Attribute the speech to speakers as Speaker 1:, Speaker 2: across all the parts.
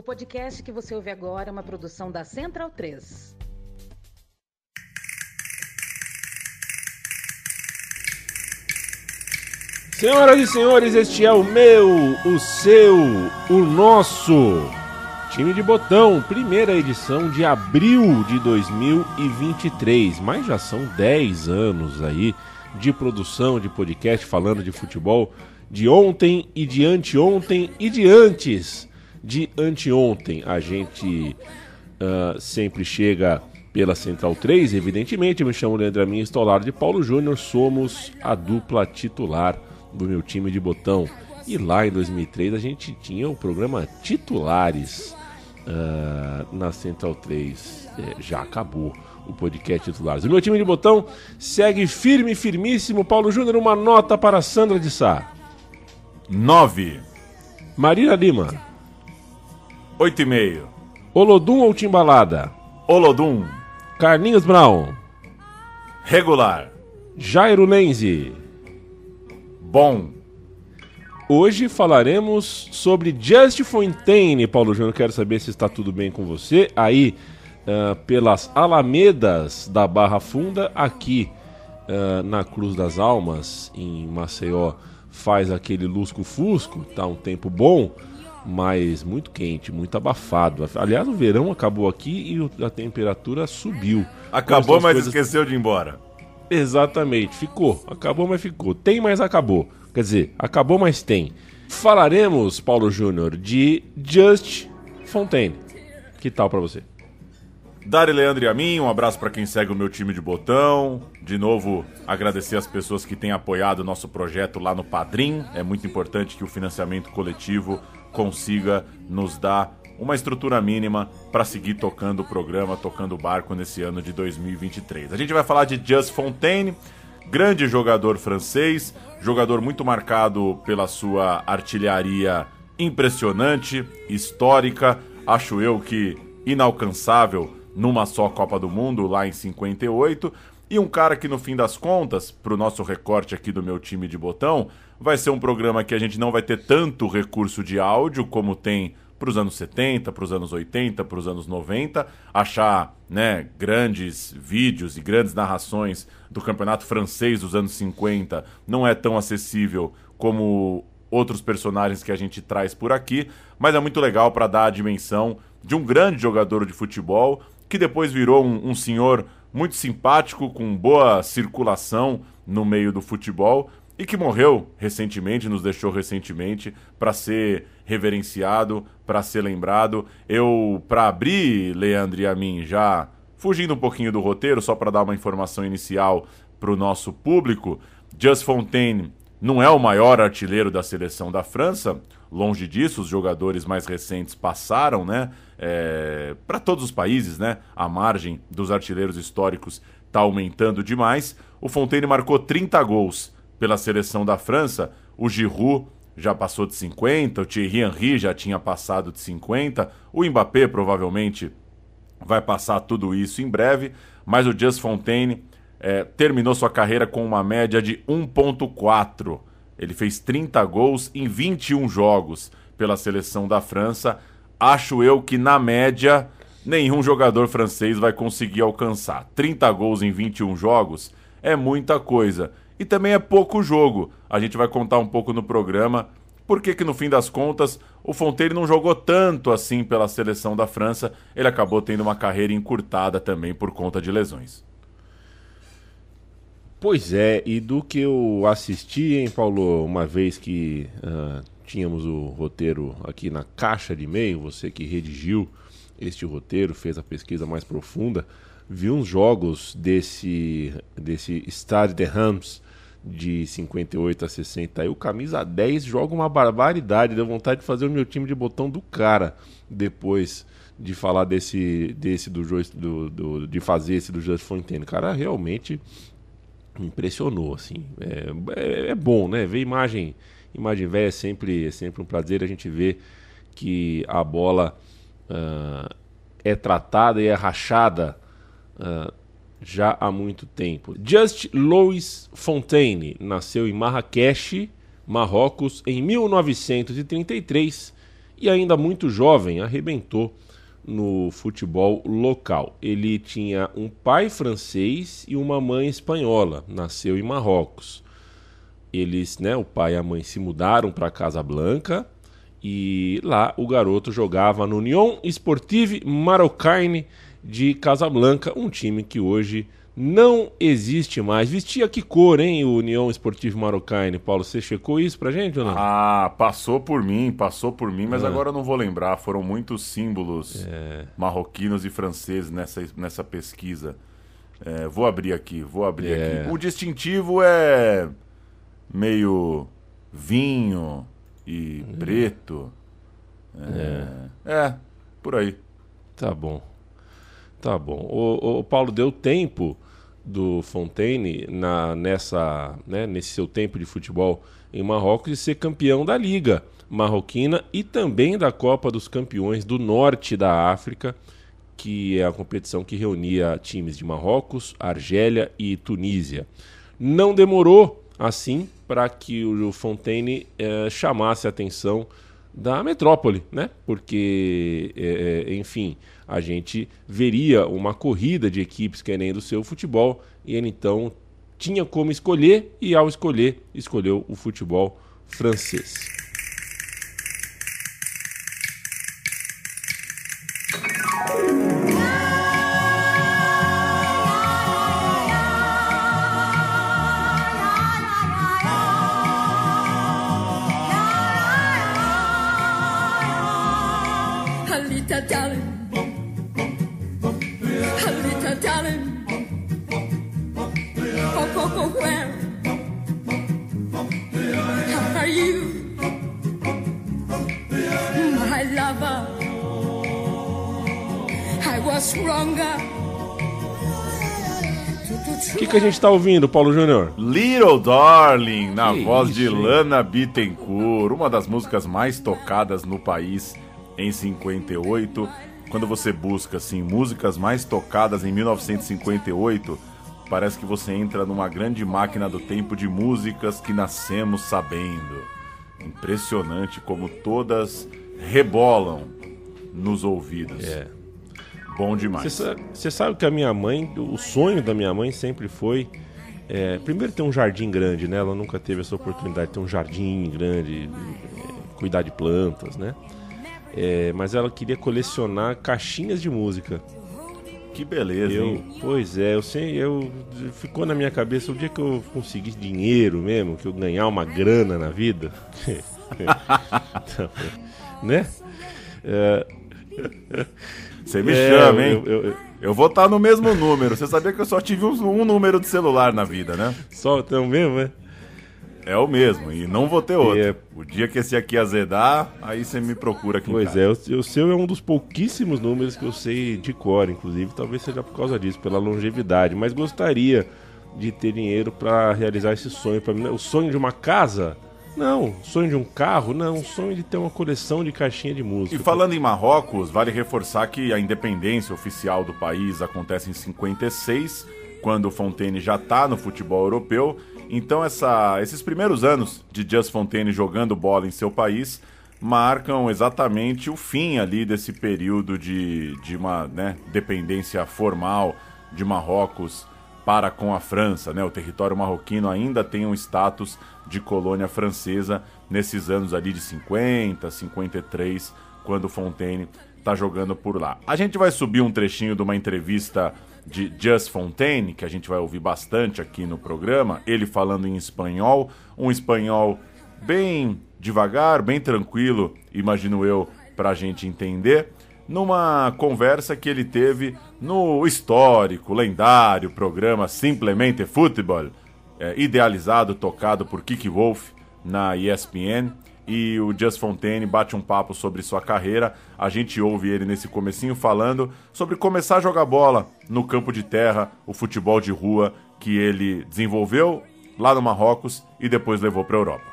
Speaker 1: O podcast que você ouve agora é uma produção da Central 3.
Speaker 2: Senhoras e senhores, este é o meu, o seu, o nosso time de botão, primeira edição de abril de 2023. Mas já são 10 anos aí de produção de podcast falando de futebol de ontem e de anteontem e de antes de anteontem. A gente uh, sempre chega pela Central 3, evidentemente. Eu me chamo Leandro Amin, Estolaro de Paulo Júnior. Somos a dupla titular do meu time de botão. E lá em 2003 a gente tinha o programa Titulares uh, na Central 3. É, já acabou o podcast Titulares. O meu time de botão segue firme, firmíssimo. Paulo Júnior, uma nota para Sandra de Sá.
Speaker 3: 9.
Speaker 2: Marina Lima.
Speaker 3: 8,5.
Speaker 2: Olodum ou Timbalada?
Speaker 3: Olodum.
Speaker 2: Carlinhos Brown.
Speaker 3: Regular.
Speaker 2: Jairo Lenzi.
Speaker 3: Bom.
Speaker 2: Hoje falaremos sobre Just Fontaine, Paulo Júnior. Quero saber se está tudo bem com você aí uh, pelas alamedas da Barra Funda, aqui uh, na Cruz das Almas, em Maceió, faz aquele lusco-fusco, tá um tempo bom, mas muito quente, muito abafado. Aliás, o verão acabou aqui e a temperatura subiu.
Speaker 3: Acabou, mas coisas... esqueceu de ir embora.
Speaker 2: Exatamente, ficou. Acabou, mas ficou. Tem, mas acabou. Quer dizer, acabou, mas tem. Falaremos, Paulo Júnior, de Just Fontaine. Que tal para você?
Speaker 3: Dari Leandro e a mim, um abraço para quem segue o meu time de botão. De novo, agradecer as pessoas que têm apoiado o nosso projeto lá no Padrim. É muito importante que o financiamento coletivo consiga nos dar uma estrutura mínima para seguir tocando o programa, tocando o barco nesse ano de 2023. A gente vai falar de Just Fontaine, grande jogador francês, jogador muito marcado pela sua artilharia impressionante, histórica, acho eu que inalcançável numa só Copa do Mundo lá em 58. E um cara que, no fim das contas, para o nosso recorte aqui do meu time de botão, vai ser um programa que a gente não vai ter tanto recurso de áudio como tem para os anos 70, para os anos 80, para os anos 90, achar né, grandes vídeos e grandes narrações do campeonato francês dos anos 50 não é tão acessível como outros personagens que a gente traz por aqui, mas é muito legal para dar a dimensão de um grande jogador de futebol que depois virou um, um senhor muito simpático, com boa circulação no meio do futebol e que morreu recentemente, nos deixou recentemente, para ser reverenciado, para ser lembrado. Eu, para abrir, Leandro e a mim, já fugindo um pouquinho do roteiro, só para dar uma informação inicial para o nosso público, Just Fontaine não é o maior artilheiro da seleção da França, longe disso, os jogadores mais recentes passaram, né? É, para todos os países, né? A margem dos artilheiros históricos está aumentando demais. O Fontaine marcou 30 gols pela seleção da França, o Giroud já passou de 50, o Thierry Henry já tinha passado de 50, o Mbappé provavelmente vai passar tudo isso em breve, mas o Just Fontaine é, terminou sua carreira com uma média de 1.4. Ele fez 30 gols em 21 jogos pela seleção da França. Acho eu que na média nenhum jogador francês vai conseguir alcançar. 30 gols em 21 jogos é muita coisa e também é pouco jogo. A gente vai contar um pouco no programa por que, que no fim das contas o Fonteiro não jogou tanto assim pela seleção da França. Ele acabou tendo uma carreira encurtada também por conta de lesões.
Speaker 2: Pois é, e do que eu assisti, hein, Paulo, uma vez que uh, tínhamos o roteiro aqui na caixa de e-mail, você que redigiu este roteiro, fez a pesquisa mais profunda, vi uns jogos desse, desse Stade de Reims de 58 a 60. Aí o camisa 10 joga uma barbaridade, deu vontade de fazer o meu time de botão do cara depois de falar desse, desse do, do, do de fazer esse do Just Fontaine. Cara, realmente me impressionou, assim. É, é, é, bom, né? Ver imagem, imagem velha é sempre, é sempre um prazer a gente ver que a bola uh, é tratada e é rachada uh, já há muito tempo. Just Louis Fontaine nasceu em Marrakech, Marrocos, em 1933 e ainda muito jovem arrebentou no futebol local. Ele tinha um pai francês e uma mãe espanhola, nasceu em Marrocos. Eles, né, o pai e a mãe se mudaram para Casa Blanca e lá o garoto jogava no Union Sportive Marocaine de Casablanca, um time que hoje não existe mais. Vestia que cor, hein, o União Esportivo Marocaine, Paulo? Você checou isso pra gente ou não?
Speaker 3: Ah, passou por mim, passou por mim, mas ah. agora eu não vou lembrar. Foram muitos símbolos é. marroquinos e franceses nessa, nessa pesquisa. É, vou abrir aqui, vou abrir é. aqui. O distintivo é meio vinho e hum. preto. É, é, é, por aí.
Speaker 2: Tá bom. Tá bom. O, o Paulo deu tempo do Fontaine na, nessa, né, nesse seu tempo de futebol em Marrocos de ser campeão da Liga Marroquina e também da Copa dos Campeões do Norte da África, que é a competição que reunia times de Marrocos, Argélia e Tunísia. Não demorou assim para que o Fontaine eh, chamasse a atenção da metrópole, né? Porque, é, é, enfim, a gente veria uma corrida de equipes querendo o seu futebol e ele então tinha como escolher e, ao escolher, escolheu o futebol francês. Que, que a gente está ouvindo, Paulo Júnior?
Speaker 3: Little Darling, na que voz isso, de hein? Lana Bittencourt, uma das músicas mais tocadas no país em 58. Quando você busca assim músicas mais tocadas em 1958, parece que você entra numa grande máquina do tempo de músicas que nascemos sabendo. Impressionante como todas rebolam nos ouvidos.
Speaker 2: É.
Speaker 3: Bom demais.
Speaker 2: Você sabe, sabe, que a minha mãe, o sonho da minha mãe sempre foi. É, primeiro ter um jardim grande, né? Ela nunca teve essa oportunidade de ter um jardim grande, é, cuidar de plantas, né? É, mas ela queria colecionar caixinhas de música.
Speaker 3: Que beleza,
Speaker 2: eu,
Speaker 3: hein?
Speaker 2: Pois é, eu sei, eu ficou na minha cabeça o dia que eu conseguir dinheiro mesmo, que eu ganhar uma grana na vida, então, né? É,
Speaker 3: você me é, chama, hein? Eu, eu, eu, eu vou estar tá no mesmo número. Você sabia que eu só tive um, um número de celular na vida, né?
Speaker 2: Só então mesmo, é?
Speaker 3: É o mesmo, e não vou ter outro. É... O dia que esse aqui azedar, aí você me procura aqui
Speaker 2: Pois é, o, o, seu é um dos pouquíssimos números que eu sei de cor, inclusive, talvez seja por causa disso, pela longevidade, mas gostaria de ter dinheiro para realizar esse sonho para mim. O sonho de uma casa não, sonho de um carro? Não, sonho de ter uma coleção de caixinha de música.
Speaker 3: E falando em Marrocos, vale reforçar que a independência oficial do país acontece em 56, quando Fontaine já está no futebol europeu. Então essa, esses primeiros anos de Just Fontaine jogando bola em seu país marcam exatamente o fim ali desse período de, de uma né, dependência formal de Marrocos para com a França. Né? O território marroquino ainda tem um status de colônia francesa nesses anos ali de 50, 53, quando Fontaine está jogando por lá. A gente vai subir um trechinho de uma entrevista de Just Fontaine, que a gente vai ouvir bastante aqui no programa, ele falando em espanhol, um espanhol bem devagar, bem tranquilo, imagino eu, para a gente entender numa conversa que ele teve no histórico, lendário programa Simplesmente Futebol, é, idealizado, tocado por Kiki Wolf na ESPN e o Just Fontaine bate um papo sobre sua carreira. A gente ouve ele nesse comecinho falando sobre começar a jogar bola no campo de terra, o futebol de rua que ele desenvolveu lá no Marrocos e depois levou para a Europa.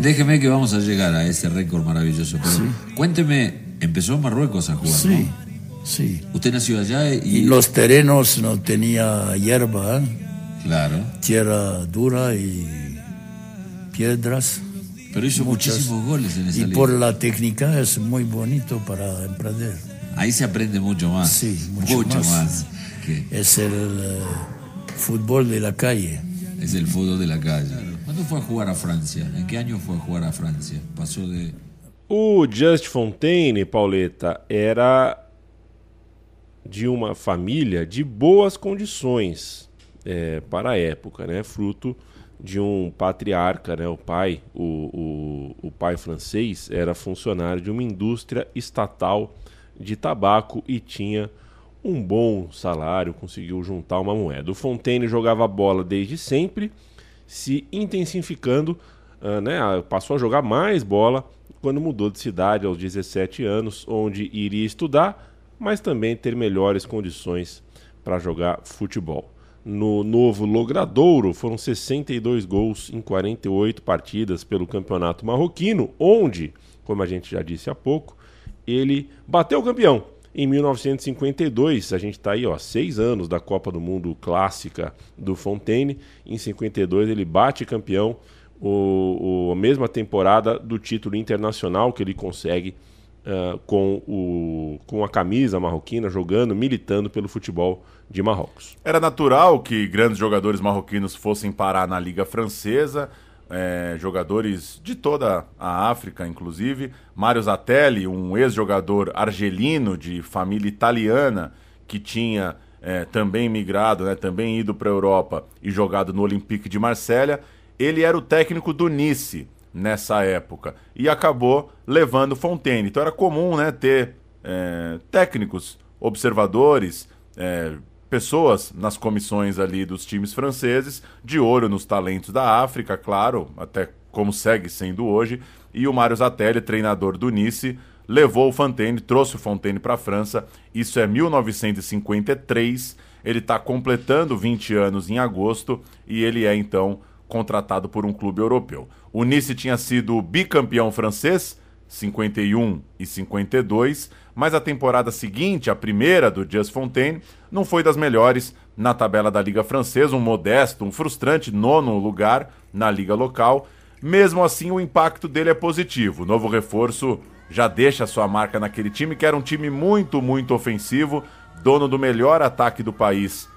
Speaker 4: Déjeme que vamos a llegar a ese récord maravilloso. Pero cuénteme, empezó en Marruecos a jugar,
Speaker 5: Sí,
Speaker 4: ¿no?
Speaker 5: sí.
Speaker 4: Usted nació allá y...
Speaker 5: Y los terrenos no tenía hierba, ¿eh?
Speaker 4: Claro.
Speaker 5: tierra dura y piedras.
Speaker 4: Pero hizo
Speaker 5: Muchas.
Speaker 4: muchísimos goles en esa
Speaker 5: Y
Speaker 4: liga.
Speaker 5: por la técnica es muy bonito para emprender.
Speaker 4: Ahí se aprende mucho más.
Speaker 5: Sí, mucho más.
Speaker 4: más. que
Speaker 5: Es el eh, fútbol de la calle.
Speaker 4: es el fútbol de la calle. ¿Cuándo fue a jugar a Francia? ¿En qué año fue a jugar a Francia? Pasó de...
Speaker 2: O Just Fontaine, Pauleta, era de uma família de boas condições é, para a época, né? Fruto de um patriarca, né? O pai, o, o, o pai francês era funcionário de uma indústria estatal de tabaco e tinha um bom salário, conseguiu juntar uma moeda. O Fontaine jogava bola desde sempre, se intensificando, ah, né? ah, Passou a jogar mais bola quando mudou de cidade aos 17 anos, onde iria estudar, mas também ter melhores condições para jogar futebol. No novo Logradouro foram 62 gols em 48 partidas pelo Campeonato Marroquino, onde, como a gente já disse há pouco, ele bateu o campeão. Em 1952, a gente está aí, ó, seis anos da Copa do Mundo clássica do Fontaine. Em 52 ele bate campeão, o, o- a mesma temporada do título internacional que ele consegue ah, com, o, com a camisa marroquina, jogando, militando pelo futebol de Marrocos.
Speaker 3: Era natural que grandes jogadores marroquinos fossem parar na Liga Francesa, é, jogadores de toda a África, inclusive. Mário Zatelli, um ex-jogador argelino de família italiana, que tinha é, também migrado, né, também ido para a Europa e jogado no Olympique de Marselha. Ele era o técnico do Nice nessa época e acabou levando Fontaine. Então era comum né, ter é, técnicos, observadores, é, pessoas nas comissões ali dos times franceses, de olho nos talentos da África, claro, até como segue sendo hoje. E o Mário Zatelli, treinador do Nice, levou o Fontaine, trouxe o Fontaine para a França. Isso é 1953. Ele está completando 20 anos em agosto e ele é então contratado por um clube europeu. O Nice tinha sido bicampeão francês, 51 e 52, mas a temporada seguinte, a primeira do Just Fontaine, não foi das melhores na tabela da Liga Francesa, um modesto, um frustrante nono lugar na liga local. Mesmo assim, o impacto dele é positivo. O novo reforço já deixa sua marca naquele time, que era um time muito, muito ofensivo, dono do melhor ataque do país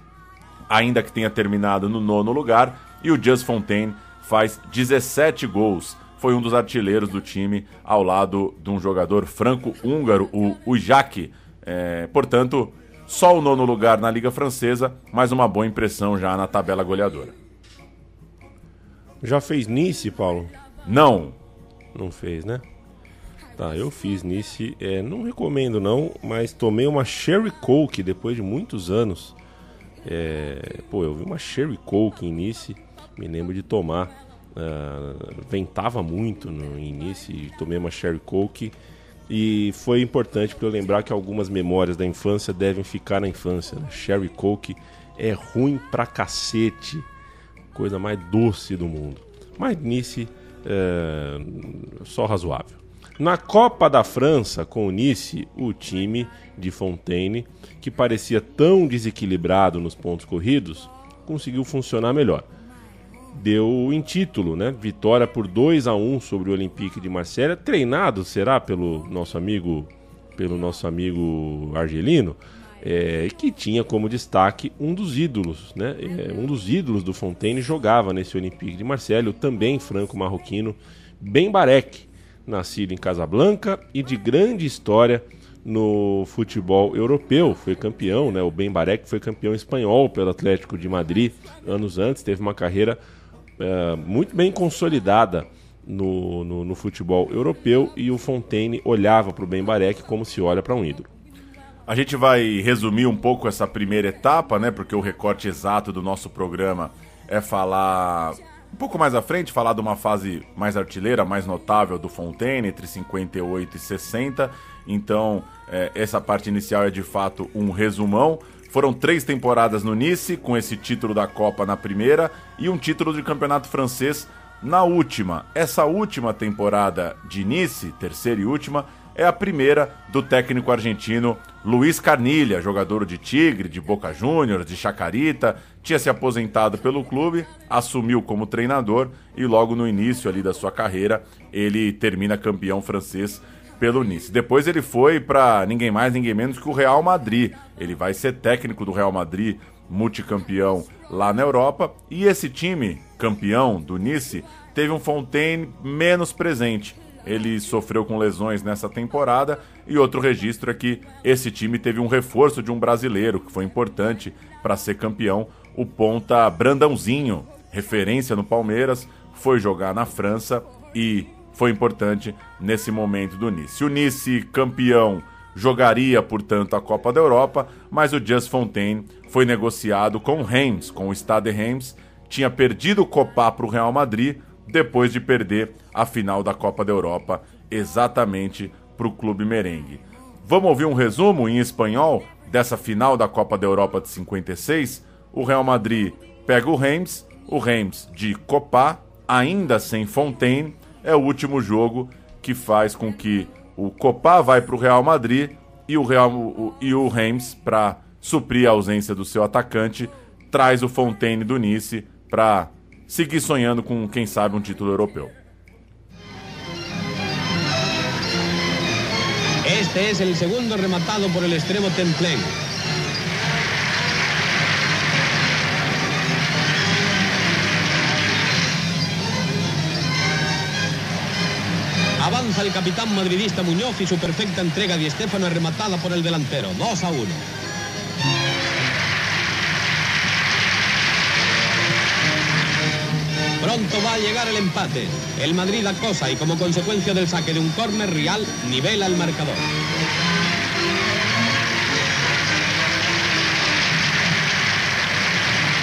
Speaker 3: ainda que tenha terminado no nono lugar, e o Just Fontaine faz 17 gols. Foi um dos artilheiros do time, ao lado de um jogador franco-húngaro, o Ujak. É, portanto, só o nono lugar na Liga Francesa, mas uma boa impressão já na tabela goleadora.
Speaker 2: Já fez Nice, Paulo?
Speaker 3: Não.
Speaker 2: Não fez, né? Tá, eu fiz Nice. É, não recomendo não, mas tomei uma Sherry Coke depois de muitos anos. É, pô, eu vi uma Sherry Coke em Nice, me lembro de tomar. Ah, ventava muito no início e tomei uma Sherry Coke. E foi importante para eu lembrar que algumas memórias da infância devem ficar na infância. Né? Sherry Coke é ruim pra cacete. Coisa mais doce do mundo. Mas Nice é, só razoável. Na Copa da França, com o Nice, o time de Fontaine, que parecia tão desequilibrado nos pontos corridos, conseguiu funcionar melhor. Deu em título, né? Vitória por 2 a 1 sobre o Olympique de Marselha, treinado será pelo nosso amigo, pelo nosso amigo argelino, é, que tinha como destaque um dos ídolos, né? É, um dos ídolos do Fontaine jogava nesse Olympique de Marselha, também franco-marroquino Ben Barek, nascido em Casablanca e de grande história no futebol europeu, foi campeão, né? O Ben Barek foi campeão espanhol pelo Atlético de Madrid anos antes, teve uma carreira uh, muito bem consolidada no, no, no, futebol europeu e o Fontaine olhava para o Ben Barek como se olha para um ídolo.
Speaker 3: A gente vai resumir um pouco essa primeira etapa, né? Porque o recorte exato do nosso programa é falar um pouco mais à frente, falar de uma fase mais artilheira, mais notável do Fontaine, entre 58 e 60. Então, é, essa parte inicial é de fato um resumão. Foram três temporadas no Nice, com esse título da Copa na primeira e um título de campeonato francês na última. Essa última temporada de Nice, terceira e última, é a primeira do técnico argentino Luiz Carnilha, jogador de Tigre, de Boca Juniors, de Chacarita, tinha se aposentado pelo clube, assumiu como treinador e logo no início ali da sua carreira ele termina campeão francês pelo Nice. Depois ele foi para ninguém mais, ninguém menos que o Real Madrid. Ele vai ser técnico do Real Madrid, multicampeão lá na Europa, e esse time campeão do Nice teve um Fontaine menos presente ele sofreu com lesões nessa temporada. E outro registro é que esse time teve um reforço de um brasileiro, que foi importante para ser campeão, o ponta Brandãozinho, referência no Palmeiras, foi jogar na França e foi importante nesse momento do Nice. O Nice campeão jogaria, portanto, a Copa da Europa, mas o Just Fontaine foi negociado com o Reims, com o Stade Reims, tinha perdido o Copa para o Real Madrid, depois de perder a final da Copa da Europa exatamente para o Clube Merengue. Vamos ouvir um resumo em espanhol dessa final da Copa da Europa de 56? O Real Madrid pega o Reims, o Reims de Copa, ainda sem Fontaine, é o último jogo que faz com que o Copa vai para o Real Madrid e o, Real, o, e o Reims, para suprir a ausência do seu atacante, traz o Fontaine do Nice para seguir sonhando com, quem sabe, um título europeu.
Speaker 6: Este es el segundo rematado por el extremo Templén. Avanza el capitán madridista Muñoz y su perfecta entrega de Estefano rematada por el delantero. 2 a 1. Pronto va a llegar el empate. El Madrid acosa y como consecuencia del saque de un córner real, nivela el marcador.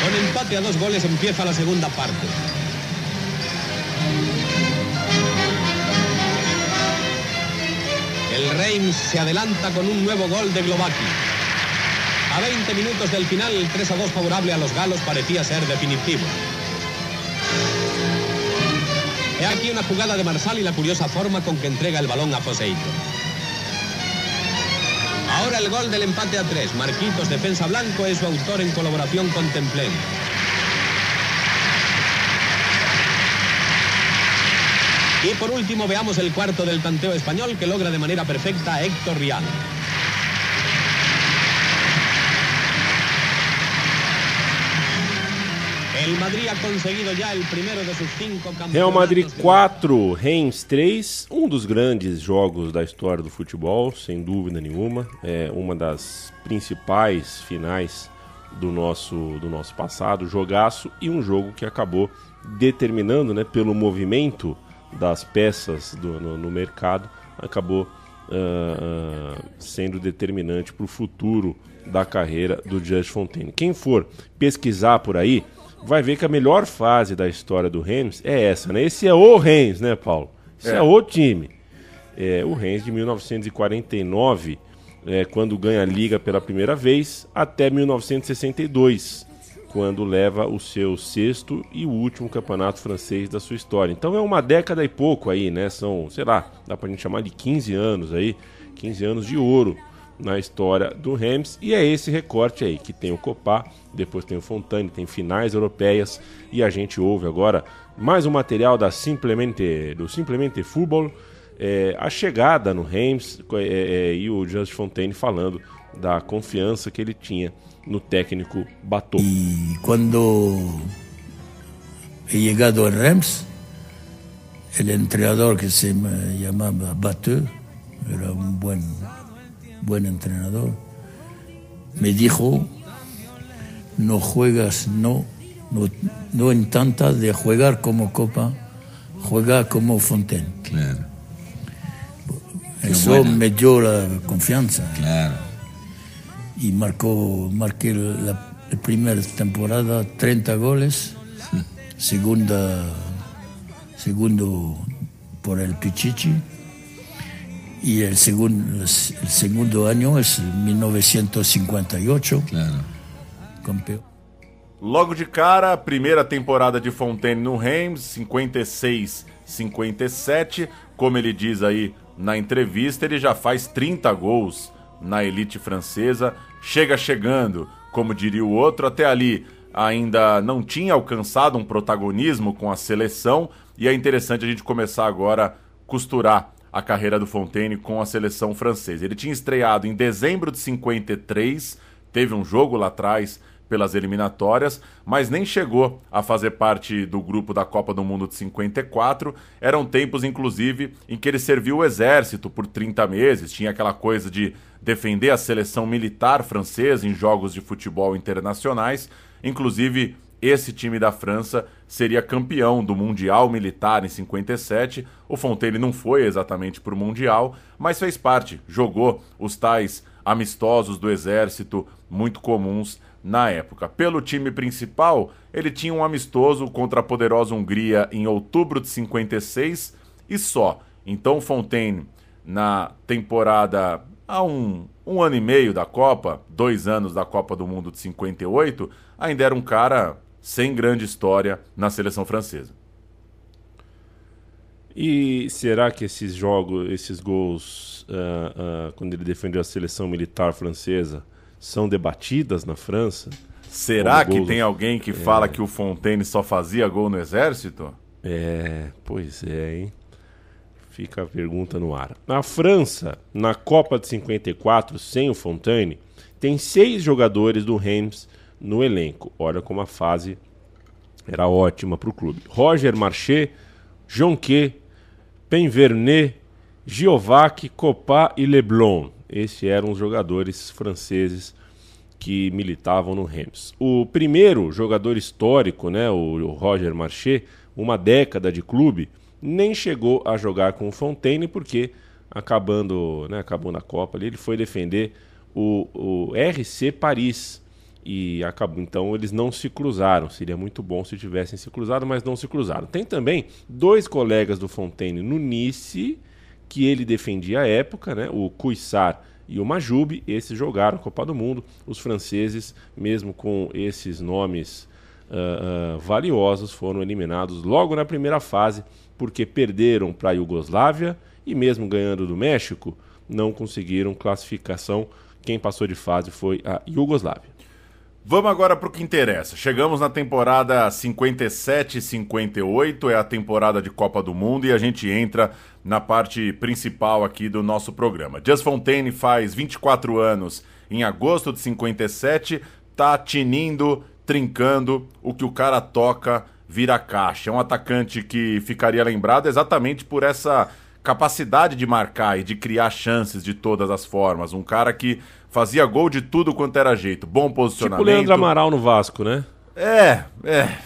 Speaker 6: Con empate a dos goles empieza la segunda parte. El Reims se adelanta con un nuevo gol de Globaki. A 20 minutos del final, el 3 a 2 favorable a los galos parecía ser definitivo. He aquí una jugada de Marsal y la curiosa forma con que entrega el balón a Foseito. Ahora el gol del empate a tres. Marquitos, defensa blanco, es su autor en colaboración con Templén. Y por último veamos el cuarto del tanteo español que logra de manera perfecta Héctor Rial.
Speaker 2: Real Madrid 4, Reims 3, um dos grandes jogos da história do futebol, sem dúvida nenhuma. É uma das principais finais do nosso, do nosso passado, jogaço, e um jogo que acabou determinando, né, pelo movimento das peças do, no, no mercado, acabou uh, uh, sendo determinante para o futuro da carreira do Just Fontaine. Quem for pesquisar por aí, vai ver que a melhor fase da história do Reims é essa, né? Esse é o Reims, né, Paulo? Esse é, é o time. É, o Reims de 1949, é, quando ganha a Liga pela primeira vez, até 1962, quando leva o seu sexto e último campeonato francês da sua história. Então é uma década e pouco aí, né? São, sei lá, dá pra gente chamar de 15 anos aí, 15 anos de ouro na história do Rams e é esse recorte aí que tem o Copá, depois tem o Fontane, tem finais europeias. E a gente ouve agora mais um material da Simplemente do Simplemente Football, é, a chegada no Rams é, é, e o Just Fontaine falando da confiança que ele tinha no técnico Batou.
Speaker 5: E quando he llegado ao Rams, o treinador que se chamava Batou era um bom buen entrenador, me dijo, no juegas, no, no, no intenta de jugar como Copa, juega como Fontaine.
Speaker 4: Claro.
Speaker 5: Eso
Speaker 4: bueno.
Speaker 5: me dio la confianza.
Speaker 4: Claro.
Speaker 5: Y marcó, marqué la, la primera temporada 30 goles, segunda, segundo por el Pichichi. Y el, segun- el segundo año es 1958,
Speaker 4: Claro.
Speaker 5: campeón.
Speaker 3: Logo de cara, primeira temporada de Fontaine no Reims, 56, 57. Como ele diz aí na entrevista, ele já faz 30 gols na elite francesa. Chega chegando, como diria o outro, até ali ainda não tinha alcançado um protagonismo com a seleção. E é interessante a gente começar agora a costurar a carreira do Fontaine com a seleção francesa. Ele tinha estreado em dezembro de 53, teve um jogo lá atrás pelas eliminatórias, mas nem chegou a fazer parte do grupo da Copa do Mundo de 54. Eram tempos, inclusive, em que ele serviu o exército por 30 meses, tinha aquela coisa de defender a seleção militar francesa em jogos de futebol internacionais. Inclusive, esse time da França seria campeão do Mundial Militar em 57. O Fontaine não foi exatamente para o Mundial, mas fez parte, jogou os tais amistosos do Exército muito comuns na época. Pelo time principal, ele tinha um amistoso contra a poderosa Hungria em outubro de 56 e só. Então, Fontaine, na temporada há um, um ano e meio da Copa, dois anos da Copa do Mundo de 58, ainda era um cara sem grande história na seleção francesa.
Speaker 2: E será que esses jogos, esses gols, ah, ah, quando ele defendeu a seleção militar francesa, são debatidas na França?
Speaker 3: Será
Speaker 2: Como
Speaker 3: que
Speaker 2: gols-
Speaker 3: tem alguém que fala que o Fontaine só fazia gol no exército?
Speaker 2: É, pois é, hein? Fica a pergunta no ar. A França, na Copa de 54, sem o Fontaine, tem seis jogadores do Reims no elenco. Olha como a fase era ótima para o clube. Roger Marché, Jonquet, Penvernet, Giovac, Copa e Leblon. Esses eram os jogadores franceses que militavam no Reims. O primeiro jogador histórico, né, o Roger Marché, uma década de clube, nem chegou a jogar com o Fontaine porque acabando, né, acabou na Copa ali, ele foi defender o, o RC Paris e acabou. Então eles não se cruzaram. Seria muito bom se tivessem se cruzado, mas não se cruzaram. Tem também dois colegas do Fontaine no Nice que ele defendia à época, né? O Cuissar e o Majube. Esses jogaram a Copa do Mundo. Os franceses, mesmo com esses nomes ah, ah, valiosos, foram eliminados logo na primeira fase porque perderam para a Iugoslávia e mesmo ganhando do México, não conseguiram classificação. Quem passou de fase foi a Iugoslávia.
Speaker 3: Vamos agora para o que interessa. Chegamos na temporada 57-58, é a temporada de Copa do Mundo e a gente entra na parte principal aqui do nosso programa. Just Fontaine faz 24 anos em agosto de 57, tá tinindo, trincando, o que o cara toca vira caixa. É um atacante que ficaria lembrado exatamente por essa capacidade de marcar e de criar chances de todas as formas. Um cara que fazia gol de tudo quanto era jeito. Bom
Speaker 2: Tipo o
Speaker 3: posicionamento.
Speaker 2: Leandro Amaral no Vasco, né?
Speaker 3: É, é.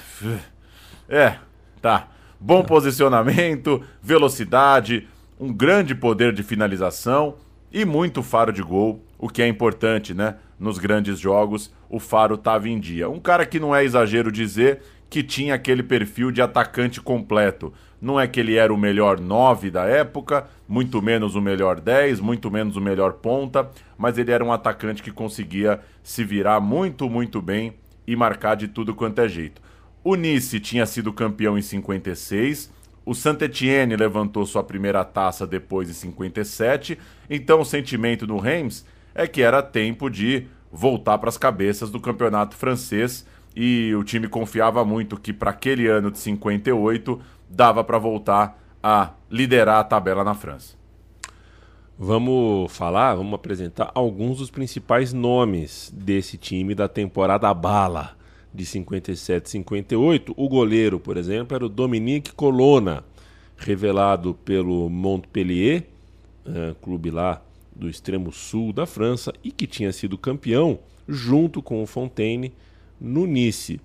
Speaker 3: É, tá. Bom posicionamento, velocidade, um grande poder de finalização e muito faro de gol, o que é importante, né? Nos grandes jogos, o faro tava em dia. Um cara que não é exagero dizer que tinha aquele perfil de atacante completo. Não é que ele era o melhor 9 da época, muito menos o melhor 10, muito menos o melhor ponta, mas ele era um atacante que conseguia se virar muito, muito bem e marcar de tudo quanto é jeito. O Nice tinha sido campeão em 56, o Saint-Étienne levantou sua primeira taça depois em 57, então o sentimento do Reims é que era tempo de voltar para as cabeças do campeonato francês e o time confiava muito que para aquele ano de 58 dava para voltar a liderar a tabela na França.
Speaker 2: Vamos falar, vamos apresentar alguns dos principais nomes desse time da temporada bala de 57 58. O goleiro, por exemplo, era o Dominique Colonna, revelado pelo Montpellier, eh, clube lá do extremo sul da França e que tinha sido campeão junto com o Fontaine no Nice.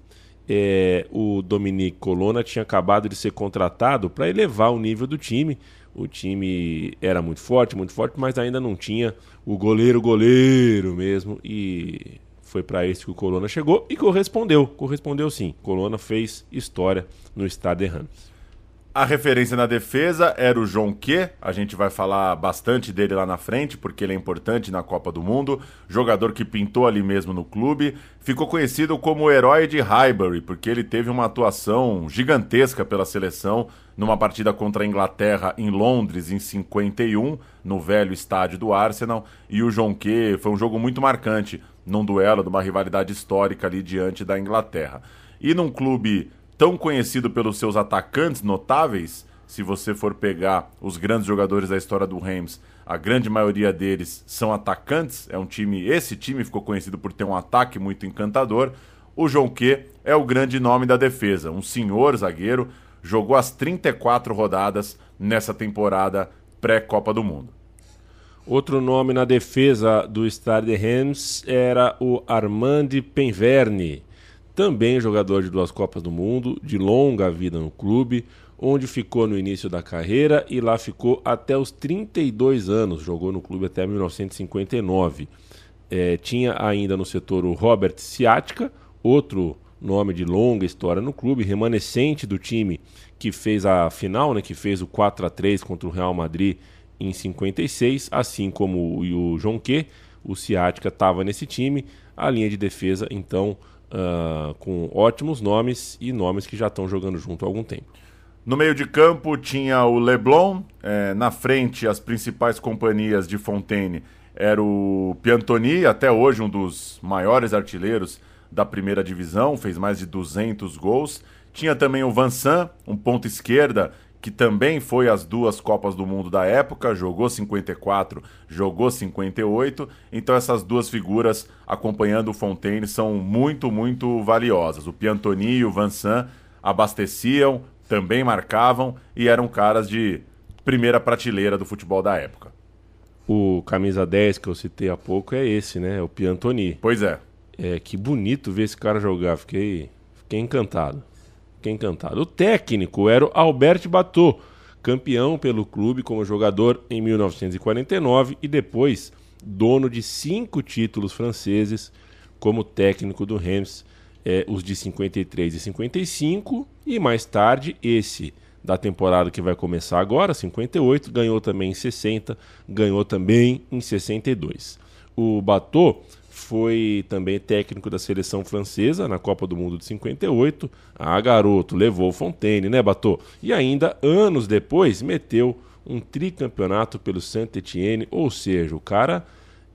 Speaker 2: É, o Dominique Colonna tinha acabado de ser contratado para elevar o nível do time. O time era muito forte, muito forte, mas ainda não tinha o goleiro goleiro mesmo. E foi para isso que o Colonna chegou e correspondeu. Correspondeu sim. Colonna fez história no Stade de Reims.
Speaker 3: A referência na defesa era o João Que, a gente vai falar bastante dele lá na frente, porque ele é importante na Copa do Mundo, jogador que pintou ali mesmo no clube, ficou conhecido como o herói de Highbury, porque ele teve uma atuação gigantesca pela seleção numa partida contra a Inglaterra em Londres em 51, no velho estádio do Arsenal, e o João Que foi um jogo muito marcante, num duelo, numa rivalidade histórica ali diante da Inglaterra. E num clube tão conhecido pelos seus atacantes notáveis, se você for pegar os grandes jogadores da história do Reims, a grande maioria deles são atacantes. É um time, esse time ficou conhecido por ter um ataque muito encantador. O João Que é o grande nome da defesa, um senhor zagueiro, jogou as 34 rodadas nessa temporada pré-Copa do Mundo.
Speaker 2: Outro nome na defesa do Stade de Reims era o Armand Penverne, também jogador de duas Copas do Mundo, de longa vida no clube, onde ficou no início da carreira e lá ficou até os 32 anos, jogou no clube até 1959. É, tinha ainda no setor o Robert Ciatica, outro nome de longa história no clube, remanescente do time que fez a final, né, que fez o 4 a 3 contra o Real Madrid em 56, assim como o, o Que, o Ciatica estava nesse time, a linha de defesa então uh, com ótimos nomes e nomes que já estão jogando junto há algum tempo.
Speaker 3: No meio de campo tinha o Leblon, é, na frente as principais companhias de Fontaine era o Piantoni, até hoje um dos maiores artilheiros da primeira divisão, fez mais de 200 gols. Tinha também o Vansan, um ponto esquerda que também foi as duas Copas do Mundo da época, jogou 54, jogou 58. Então essas duas figuras acompanhando o Fontaine são muito, muito valiosas. O Piantoni e o Vansan abasteciam, também marcavam e eram caras de primeira prateleira do futebol da época.
Speaker 2: O camisa 10 que eu citei há pouco é esse, né? O Piantoni.
Speaker 3: Pois é.
Speaker 2: É que bonito ver esse cara jogar, fiquei, fiquei encantado. Fiquei encantado. O técnico era o Albert Batot, campeão pelo clube como jogador em 1949 e depois dono de cinco títulos franceses como técnico do Reims, é, os de 53 e 55 e mais tarde esse da temporada que vai começar agora, 58, ganhou também em 60, ganhou também em 62. O Batot foi também técnico da seleção francesa na Copa do Mundo de 58. Ah, garoto, levou Fontaine, né, Batô? E ainda, anos depois, meteu um tricampeonato pelo Saint-Étienne, ou seja, o cara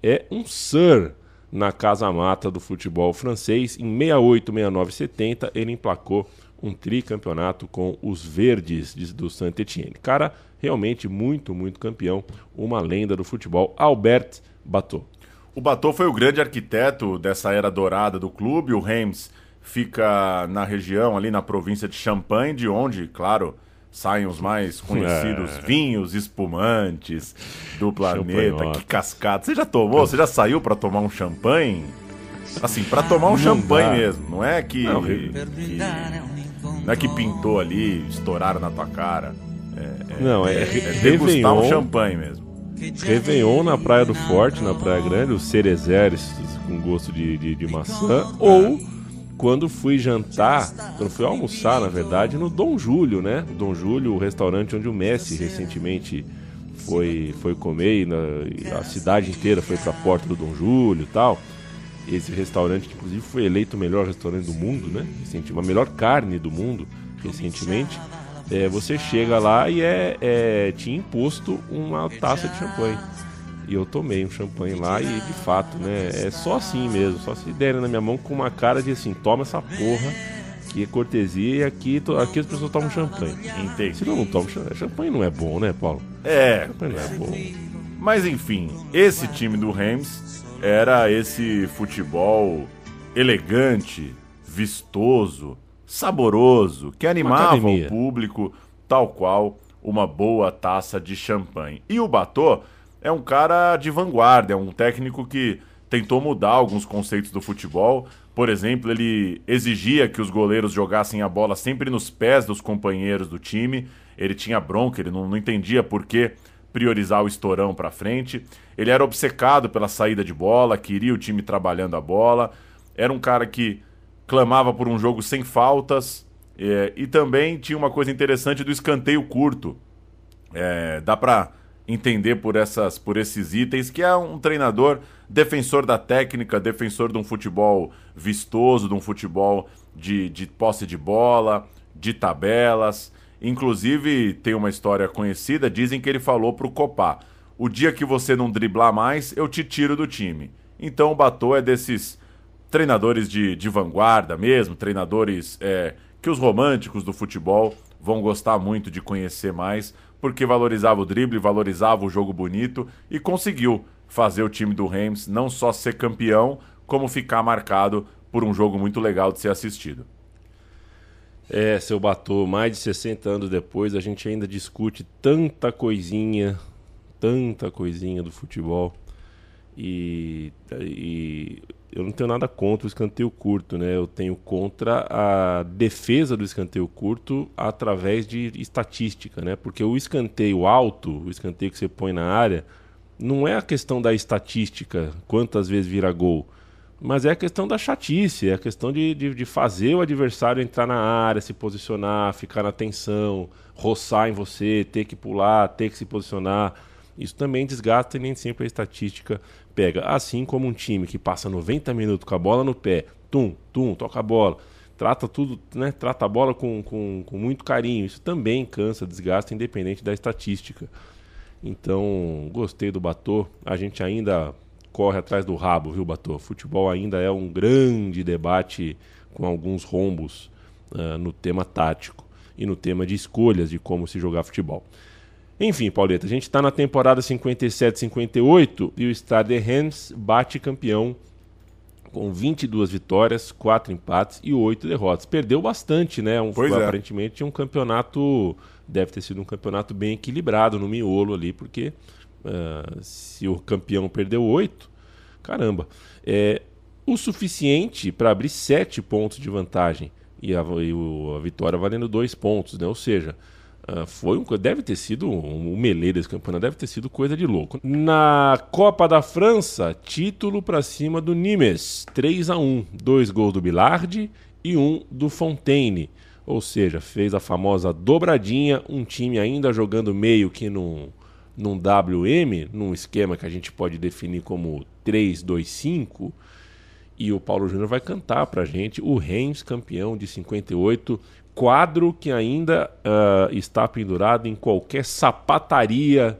Speaker 2: é um sir na casa-mata do futebol francês. Em 68, 69 70, ele emplacou um tricampeonato com os verdes de, do Saint-Étienne. Cara, realmente muito, muito campeão, uma lenda do futebol, Albert Batot.
Speaker 3: O Batot foi o grande arquiteto dessa era dourada do clube. O Reims fica na região, ali na província de Champagne, de onde, claro, saem os mais conhecidos é. vinhos espumantes do planeta. Que cascata. Você já tomou? Você já saiu para tomar um champanhe? Assim, para tomar um não champanhe dá. mesmo. Não é que, não, que, não é que pintou ali, estouraram na tua cara.
Speaker 2: É, é, não, é, é,
Speaker 3: é degustar um champanhe mesmo.
Speaker 2: Réveillon na Praia do Forte, na Praia Grande, os cerezeres com gosto de, de, de maçã, ou quando fui jantar, quando fui almoçar, na verdade, no Dom Júlio, né? Dom Júlio, o restaurante onde o Messi recentemente foi, foi comer e, na, e a cidade inteira foi para a porta do Dom Júlio e tal. Esse restaurante, que inclusive foi eleito o melhor restaurante do mundo, né? Recentemente, a melhor carne do mundo, recentemente é, você chega lá e é, é tinha imposto uma taça de champanhe. E eu tomei um champanhe lá e de fato, né, é só assim mesmo, só se derem na minha mão com uma cara de assim, toma essa porra, que é cortesia e aqui, aqui as pessoas tomam champanhe.
Speaker 3: Entendi.
Speaker 2: Se não, não tomam champanhe, champanhe não é bom, né, Paulo?
Speaker 3: É.
Speaker 2: Champanhe não é bom.
Speaker 3: Mas enfim, esse time do Reims era esse futebol elegante, vistoso, saboroso, que animava o público, tal qual uma boa taça de champanhe. E o Batot é um cara de vanguarda, é um técnico que tentou mudar alguns conceitos do futebol. Por exemplo, ele exigia que os goleiros jogassem a bola sempre nos pés dos companheiros do time. Ele tinha bronca, ele não, não entendia por que priorizar o estourão para frente. Ele era obcecado pela saída de bola, queria o time trabalhando a bola. Era um cara que clamava por um jogo sem faltas. É, e também tinha uma coisa interessante do escanteio curto. É, dá para entender por, essas, por esses itens que é um treinador defensor da técnica, defensor de um futebol vistoso, de um futebol de, de posse de bola, de tabelas. Inclusive, tem uma história conhecida, dizem que ele falou para o Copá, o dia que você não driblar mais, eu te tiro do time. Então o Batô é desses treinadores de, de vanguarda mesmo, treinadores é, que os românticos do futebol vão gostar muito de conhecer mais, porque valorizava o drible, valorizava o jogo bonito e conseguiu fazer o time do Reims não só ser campeão, como ficar marcado por um jogo muito legal de ser assistido.
Speaker 2: É, seu Batô, mais de 60 anos depois, a gente ainda discute tanta coisinha, tanta coisinha do futebol. E, e eu não tenho nada contra o escanteio curto, né? Eu tenho contra a defesa do escanteio curto através de estatística, né? Porque o escanteio alto, o escanteio que você põe na área, não é a questão da estatística, quantas vezes vira gol, mas é a questão da chatice, é a questão de, de, de, fazer o adversário entrar na área, se posicionar, ficar na tensão, roçar em você, ter que pular, ter que se posicionar. Isso também desgasta e nem sempre a estatística pega. Assim como um time que passa 90 minutos com a bola no pé, tum, tum, toca a bola, trata tudo, né? Trata a bola com, com, com muito carinho. Isso também cansa, desgasta, independente da estatística. Então, gostei do Batô. A gente ainda corre atrás do rabo, viu, Batô? Futebol ainda é um grande debate com alguns rombos uh, no tema tático e no tema de escolhas de como se jogar futebol. Enfim, Pauleta, a gente está na temporada 57-58 e o Stade Reims bate campeão com 22 vitórias, 4 empates e 8 derrotas. Perdeu bastante, né? Um,
Speaker 3: pois é.
Speaker 2: aparentemente um campeonato deve ter sido um campeonato bem equilibrado no miolo ali, porque uh, se o campeão perdeu oito, caramba, é o suficiente para abrir sete pontos de vantagem e a, e a vitória valendo dois pontos, né? Ou seja, Uh, foi um, deve ter sido um, um melê desse campeonato, deve ter sido coisa de louco. Na Copa da França, título para cima do Nimes, 3 a 1 dois gols do Bilardi e um do Fontaine. Ou seja, fez a famosa dobradinha, um time ainda jogando meio que num, num WM, num esquema que a gente pode definir como 3-2-5. E o Paulo Júnior vai cantar pra gente o Reims campeão de 58, quadro que ainda uh, está pendurado em qualquer sapataria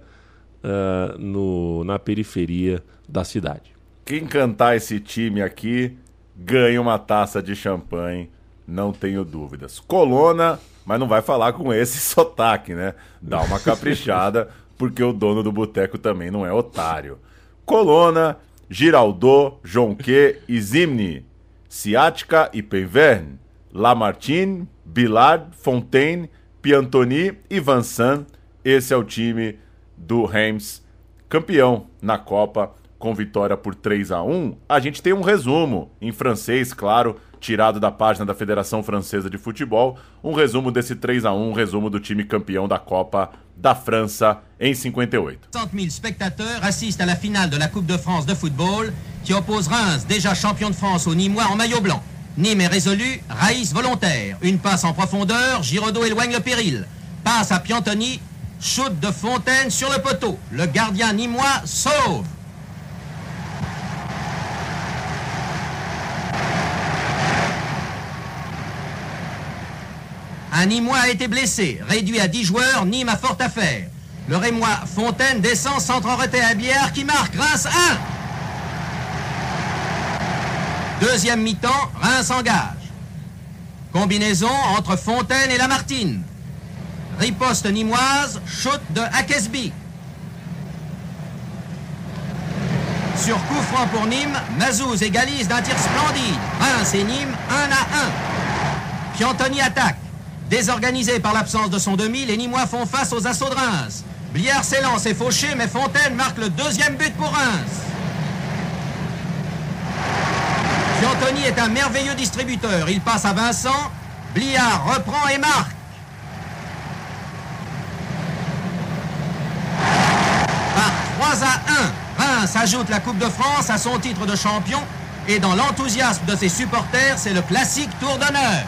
Speaker 2: uh, no, na periferia da cidade.
Speaker 3: Quem cantar esse time aqui ganha uma taça de champanhe não tenho dúvidas. Colona, mas não vai falar com esse sotaque, né? Dá uma caprichada, porque o dono do boteco também não é otário. Colona, Giraldot, Jonquet e Zimni, Ciática e Penverne, Lamartine, Billard, Fontaine, Piantoni e Vincent. Esse é o time do Reims, campeão na Copa com vitória por 3 a 1. A gente tem um resumo em francês, claro, tirado da página da Federação Francesa de Futebol, um resumo desse 3 a 1 um resumo do time campeão da Copa da França em 58.
Speaker 7: 60 mil spectateurs assistent à la finale de la Coupe de France de football qui oppose Reims, déjà champion de France au Nîmois en maillot blanc. Nîmes est résolu, Raïs volontaire. Une passe en profondeur, Giraudot éloigne le péril. Passe à Piantoni, shoot de Fontaine sur le poteau. Le gardien nîmois sauve. Un Nîmois a été blessé, réduit à 10 joueurs, Nîmes a fort à faire. Le Rémois Fontaine descend, centre en retrait à Bière qui marque Reims 1. Deuxième mi-temps, Reims engage. Combinaison entre Fontaine et Lamartine. Riposte nîmoise, shoot de Akesby. Sur coup franc pour Nîmes, Mazouz égalise d'un tir splendide. Reims et Nîmes 1 à 1. Piantoni attaque. Désorganisé par l'absence de son demi, les Nîmois font face aux assauts de Reims. Bliard s'élance et fauché, mais Fontaine marque le deuxième but pour Reims. Giantoni est un merveilleux distributeur. Il passe à Vincent. Bliard reprend et marque. Par 3 à 1, Reims ajoute la Coupe de France à son titre de champion. Et dans l'enthousiasme de ses supporters, c'est le classique tour d'honneur.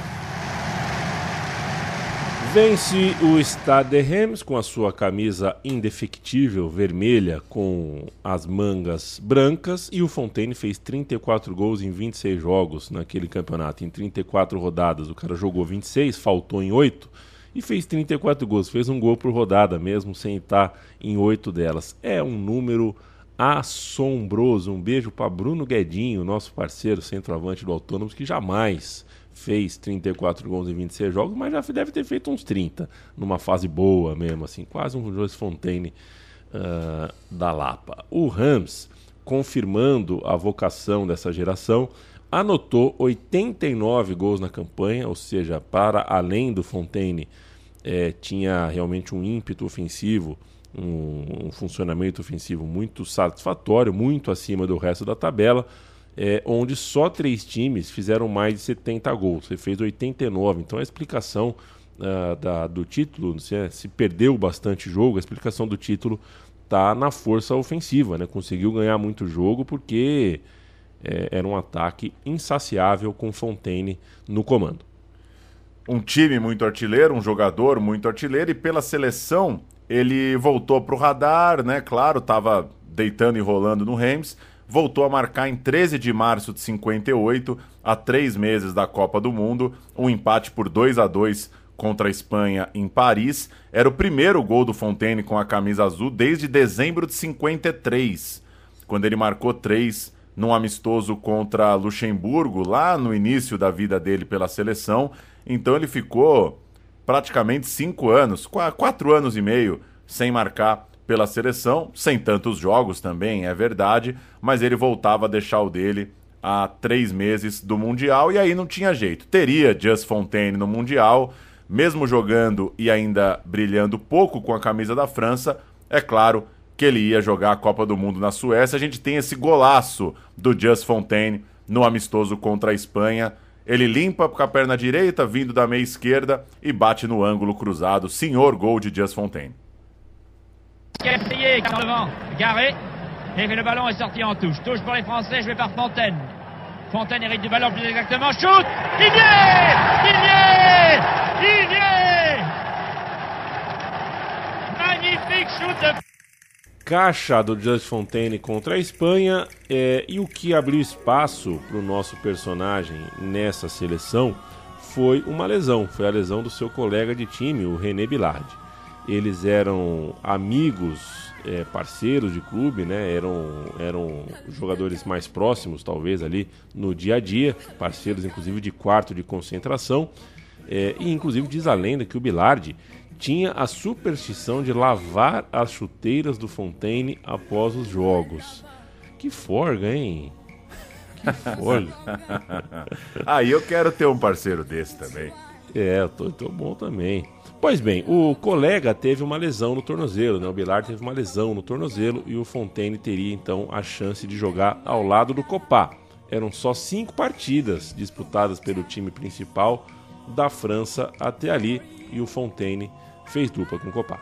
Speaker 2: Vence o Stade de Reims com a sua camisa indefectível vermelha com as mangas brancas e o Fontaine fez 34 gols em 26 jogos naquele campeonato, em 34 rodadas. O cara jogou 26, faltou em 8 e fez 34 gols, fez um gol por rodada mesmo sem estar em 8 delas. É um número assombroso. Um beijo para Bruno Guedinho, nosso parceiro centroavante do Autônomos que jamais fez 34 gols em 26 jogos, mas já deve ter feito uns 30, numa fase boa mesmo, assim, quase um José Fontaine uh, da Lapa. O Rams, confirmando a vocação dessa geração, anotou 89 gols na campanha, ou seja, para além do Fontaine, é, tinha realmente um ímpeto ofensivo, um, um funcionamento ofensivo muito satisfatório, muito acima do resto da tabela é, onde só três times fizeram mais de 70 gols. Você fez 89. Então a explicação uh, da, do título, se, é, se perdeu bastante jogo, a explicação do título está na força ofensiva. Né? Conseguiu ganhar muito jogo porque é, era um ataque insaciável com Fontaine no comando.
Speaker 3: Um time muito artilheiro, um jogador muito artilheiro, e pela seleção ele voltou para o radar, né? Claro, estava deitando e rolando no Reims voltou a marcar em 13 de março de 58, a três meses da Copa do Mundo, um empate por 2 a 2 contra a Espanha em Paris. Era o primeiro gol do Fontaine com a camisa azul desde dezembro de 53, quando ele marcou três num amistoso contra Luxemburgo, lá no início da vida dele pela seleção. Então ele ficou praticamente cinco anos, quatro anos e meio sem marcar pela seleção, sem tantos jogos também, é verdade, mas ele voltava a deixar o dele há três meses do Mundial e aí não tinha jeito. Teria Just Fontaine no Mundial, mesmo jogando e ainda brilhando pouco com a camisa da França, é claro que ele ia jogar a Copa do Mundo na Suécia. A gente tem esse golaço do Just Fontaine no amistoso contra a Espanha. Ele limpa com a perna direita, vindo da meia esquerda e bate no ângulo cruzado. Senhor gol de Just Fontaine.
Speaker 8: Quatrier car devant, garé. Et le ballon est sorti en touche. Touche pour les Français, joué par Fontaine. Fontaine hérite du ballon plus exactement. Shoot Il y est Il y est Il y est Magnifique shoot de...
Speaker 2: Caixa do Just Fontaine contra a Espanha é, e o que abriu espaço para o nosso personagem nessa seleção foi uma lesão, foi a lesão do seu colega de time, o René Bilardi eles eram amigos, é, parceiros de clube, né? Eram, eram jogadores mais próximos, talvez, ali no dia a dia, parceiros, inclusive, de quarto de concentração. É, e, inclusive, diz a lenda que o Bilardi tinha a superstição de lavar as chuteiras do Fontaine após os jogos. Que forga, hein? Que forga.
Speaker 3: Aí eu quero ter um parceiro desse também.
Speaker 2: É, eu tô, tô bom também. Pois bem, o colega teve uma lesão no tornozelo, né? O Bilar teve uma lesão no tornozelo e o Fontaine teria então a chance de jogar ao lado do Copá. Eram só cinco partidas disputadas pelo time principal da França até ali e o Fontaine fez dupla com o Copá.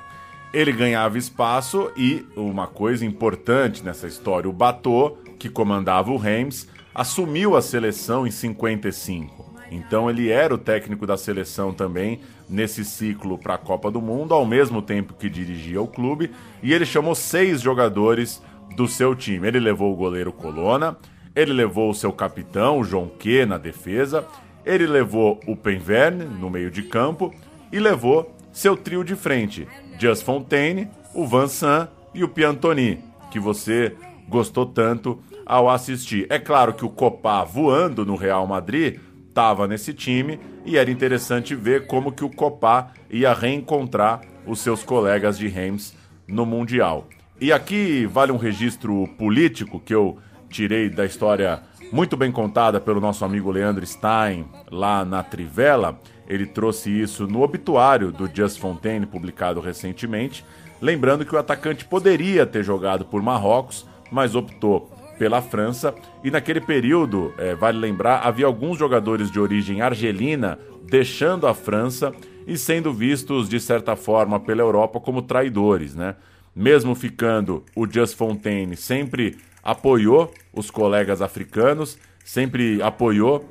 Speaker 3: Ele ganhava espaço e uma coisa importante nessa história, o Bateau, que comandava o Reims, assumiu a seleção em 55. Então ele era o técnico da seleção também nesse ciclo para a Copa do Mundo, ao mesmo tempo que dirigia o clube, e ele chamou seis jogadores do seu time. Ele levou o goleiro Colonna, ele levou o seu capitão, o Jonquet, na defesa, ele levou o Penverne no meio de campo e levou seu trio de frente, Just Fontaine, o Vincent e o Piantoni, que você gostou tanto ao assistir. É claro que o Copá voando no Real Madrid estava nesse time e era interessante ver como que o Copá ia reencontrar os seus colegas de Reims no Mundial. E aqui vale um registro político que eu tirei da história muito bem contada pelo nosso amigo Leandro Stein lá na Trivela. Ele trouxe isso no obituário do Just Fontaine, publicado recentemente. Lembrando que o atacante poderia ter jogado por Marrocos, mas optou pela França. E naquele período, é, vale lembrar, havia alguns jogadores de origem argelina deixando a França e sendo vistos, de certa forma, pela Europa como traidores, né? Mesmo ficando, o Just Fontaine sempre apoiou os colegas africanos, sempre apoiou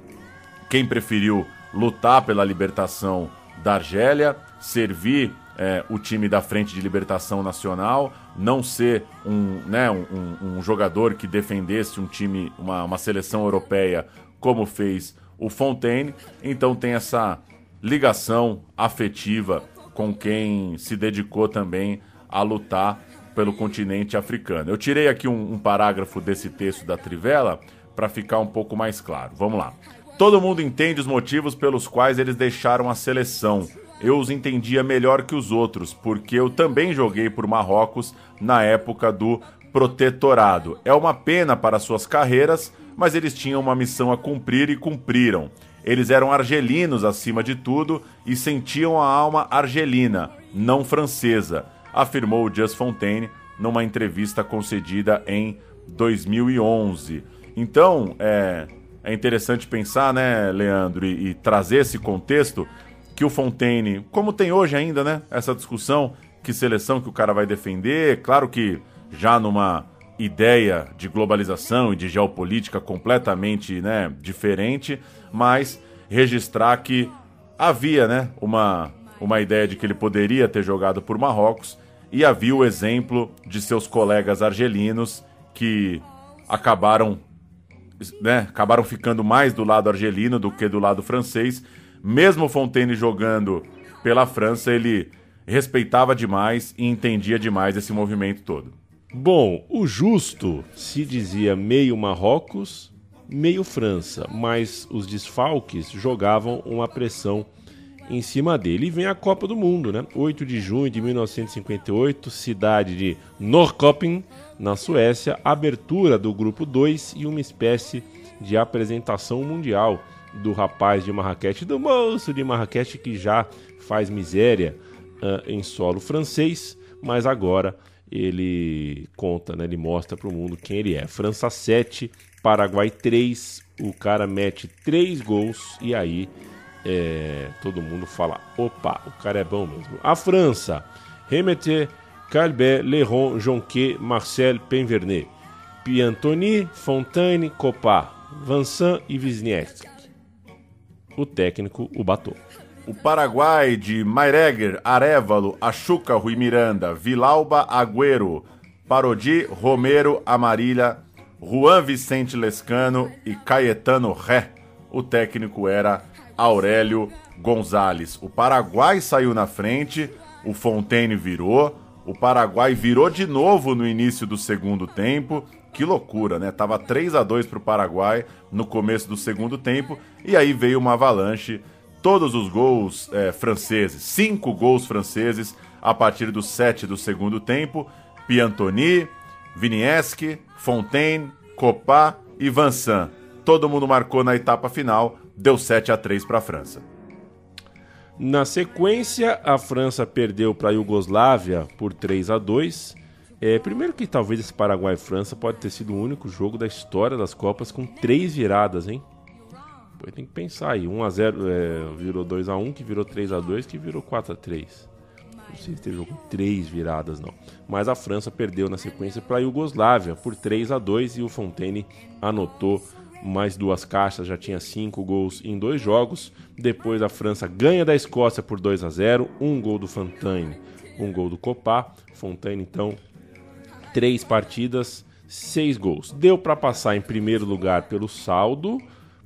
Speaker 3: quem preferiu lutar pela libertação da Argélia, servir é, o time da Frente de Libertação Nacional, não ser um, né, um, um jogador que defendesse um time, uma, uma seleção europeia como fez o Fontaine. Então tem essa ligação afetiva com quem se dedicou também a lutar pelo continente africano. Eu tirei aqui um, um parágrafo desse texto da Trivela para ficar um pouco mais claro. Vamos lá. Todo mundo entende os motivos pelos quais eles deixaram a seleção. Eu os entendia melhor que os outros, porque eu também joguei por Marrocos na época do protetorado. É uma pena para suas carreiras, mas eles tinham uma missão a cumprir e cumpriram. Eles eram argelinos acima de tudo e sentiam a alma argelina, não francesa, afirmou Just Fontaine numa entrevista concedida em 2011. Então, é, é interessante pensar, né, Leandro, e, e, trazer esse contexto que o Fontaine, como tem hoje ainda, né, essa discussão, que seleção que o cara vai defender, claro que já numa ideia de globalização e de geopolítica completamente, né, diferente, mas registrar que havia, né, uma uma ideia de que ele poderia ter jogado por Marrocos e havia o exemplo de seus colegas argelinos que acabaram né, acabaram ficando mais do lado argelino do que do lado francês. Mesmo Fontaine jogando pela França, ele respeitava demais e entendia demais esse movimento todo.
Speaker 2: Bom, o justo se dizia meio Marrocos, meio França, mas os desfalques jogavam uma pressão em cima dele. E vem a Copa do Mundo, né? 8 de junho de 1958, cidade de Norrköping, na Suécia, abertura do grupo 2 e uma espécie de apresentação mundial do rapaz de Marrakech, do moço de Marrakech que já faz miséria uh, em solo francês, mas agora ele conta, né, ele mostra para o mundo quem ele é. França 7, Paraguai 3, o cara mete 3 gols e aí é, todo mundo fala: opa, o cara é bom mesmo. A França, Remeter Calbert, Leron, Jonquet, Marcel Penvernet, Piantoni, Fontaine, Copá, Vincent e Wisniewski. O técnico o batou.
Speaker 3: O Paraguai de Maireger, Arevalo, Achuca, Rui Miranda, Vilauba, Agüero, Parodi, Romero, Amarília, Juan Vicente Lescano e Caetano Ré. O técnico era Aurélio Gonzalez. O Paraguai saiu na frente, o Fontaine virou, o Paraguai virou de novo no início do segundo tempo. Que loucura, né? Tava 3 a 2 para o Paraguai no começo do segundo tempo e aí veio uma avalanche. Todos os gols é, franceses, cinco gols franceses a partir do 7 do segundo tempo. Piantoni, Vinieski, Fontaine, Copá e Vincent. Todo mundo marcou na etapa final, deu 7 a 3 para a França.
Speaker 2: Na sequência, a França perdeu para a Iugoslávia por 3 a 2. É, primeiro que talvez esse Paraguai-França pode ter sido o único jogo da história das Copas com três viradas, hein? Tem que pensar aí. 1 a 0 é, virou 2 a 1 que virou 3 a 2 que virou 4 a 3 Não sei se teve jogo com três viradas, não. Mas a França perdeu na sequência para a Iugoslávia por 3 a 2 e o Fontaine anotou mais duas caixas, já tinha cinco gols em dois jogos. Depois a França ganha da Escócia por 2 a 0, um gol do Fontaine, um gol do Copá. Fontaine então três partidas, seis gols. Deu para passar em primeiro lugar pelo saldo,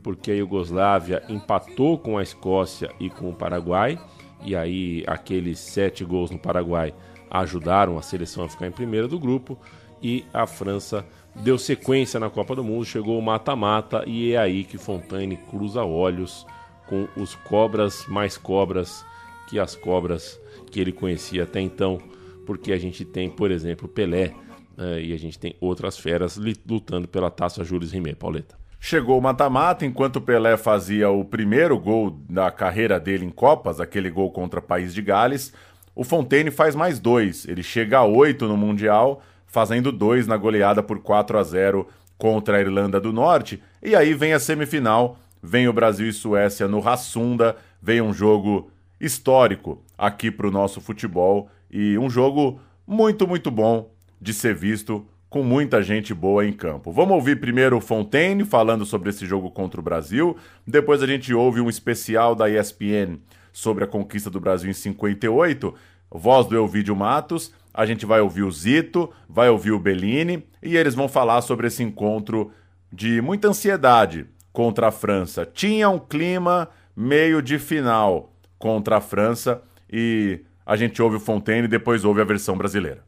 Speaker 2: porque a Iugoslávia empatou com a Escócia e com o Paraguai. E aí aqueles sete gols no Paraguai ajudaram a seleção a ficar em primeiro do grupo e a França deu sequência na Copa do Mundo, chegou o mata-mata e é aí que Fontaine cruza olhos com os cobras mais cobras que as cobras que ele conhecia até então, porque a gente tem, por exemplo, Pelé uh, e a gente tem outras feras lutando pela taça Jules Rimet, Pauleta.
Speaker 3: Chegou o mata-mata, enquanto Pelé fazia o primeiro gol da carreira dele em Copas, aquele gol contra o País de Gales, o Fontaine faz mais dois. Ele chega a oito no Mundial, fazendo dois na goleada por 4 a 0 contra a Irlanda do Norte. E aí vem a semifinal, vem o Brasil e Suécia no Rassunda, vem um jogo histórico aqui para o nosso futebol e um jogo muito, muito bom de ser visto com muita gente boa em campo. Vamos ouvir primeiro o Fontaine falando sobre esse jogo contra o Brasil, depois a gente ouve um especial da ESPN sobre a conquista do Brasil em 58, voz do Elvídio Matos, a gente vai ouvir o Zito, vai ouvir o Bellini e eles vão falar sobre esse encontro de muita ansiedade contra a França. Tinha um clima meio de final contra a França e a gente ouve o Fontaine e depois ouve a versão brasileira.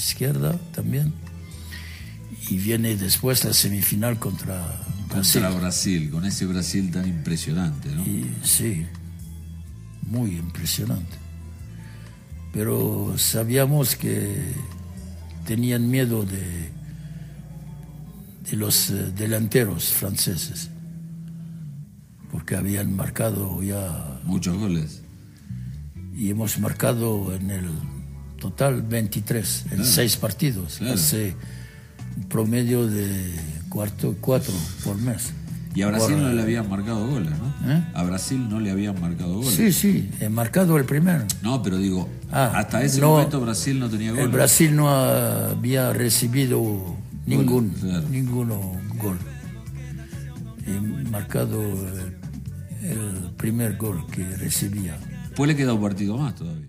Speaker 5: Izquierda también. Y viene después la semifinal contra Brasil.
Speaker 4: Contra Brasil, con ese Brasil tan impresionante, ¿no?
Speaker 5: Y, sí, muy impresionante. Pero sabíamos que tenían miedo de, de los eh, delanteros franceses, porque habían marcado ya
Speaker 4: Muchos goles.
Speaker 5: y hemos marcado en el total 23 en
Speaker 4: Claro.
Speaker 5: seis partidos,
Speaker 4: Claro.
Speaker 5: hace un promedio de cuarto, cuatro por mes.
Speaker 4: Y a Brasil
Speaker 5: Por-
Speaker 4: no le habían marcado goles, ¿no?
Speaker 5: ¿Eh?
Speaker 4: A Brasil no le habían marcado goles.
Speaker 5: Sí, sí, he marcado el primero.
Speaker 4: No, pero digo,
Speaker 5: Ah,
Speaker 4: hasta ese
Speaker 5: no,
Speaker 4: momento Brasil no tenía goles.
Speaker 5: El Brasil no había recibido ningún
Speaker 4: claro.
Speaker 5: ninguno gol. He marcado el, el primer gol que recibía.
Speaker 4: Después le queda un partido más todavía.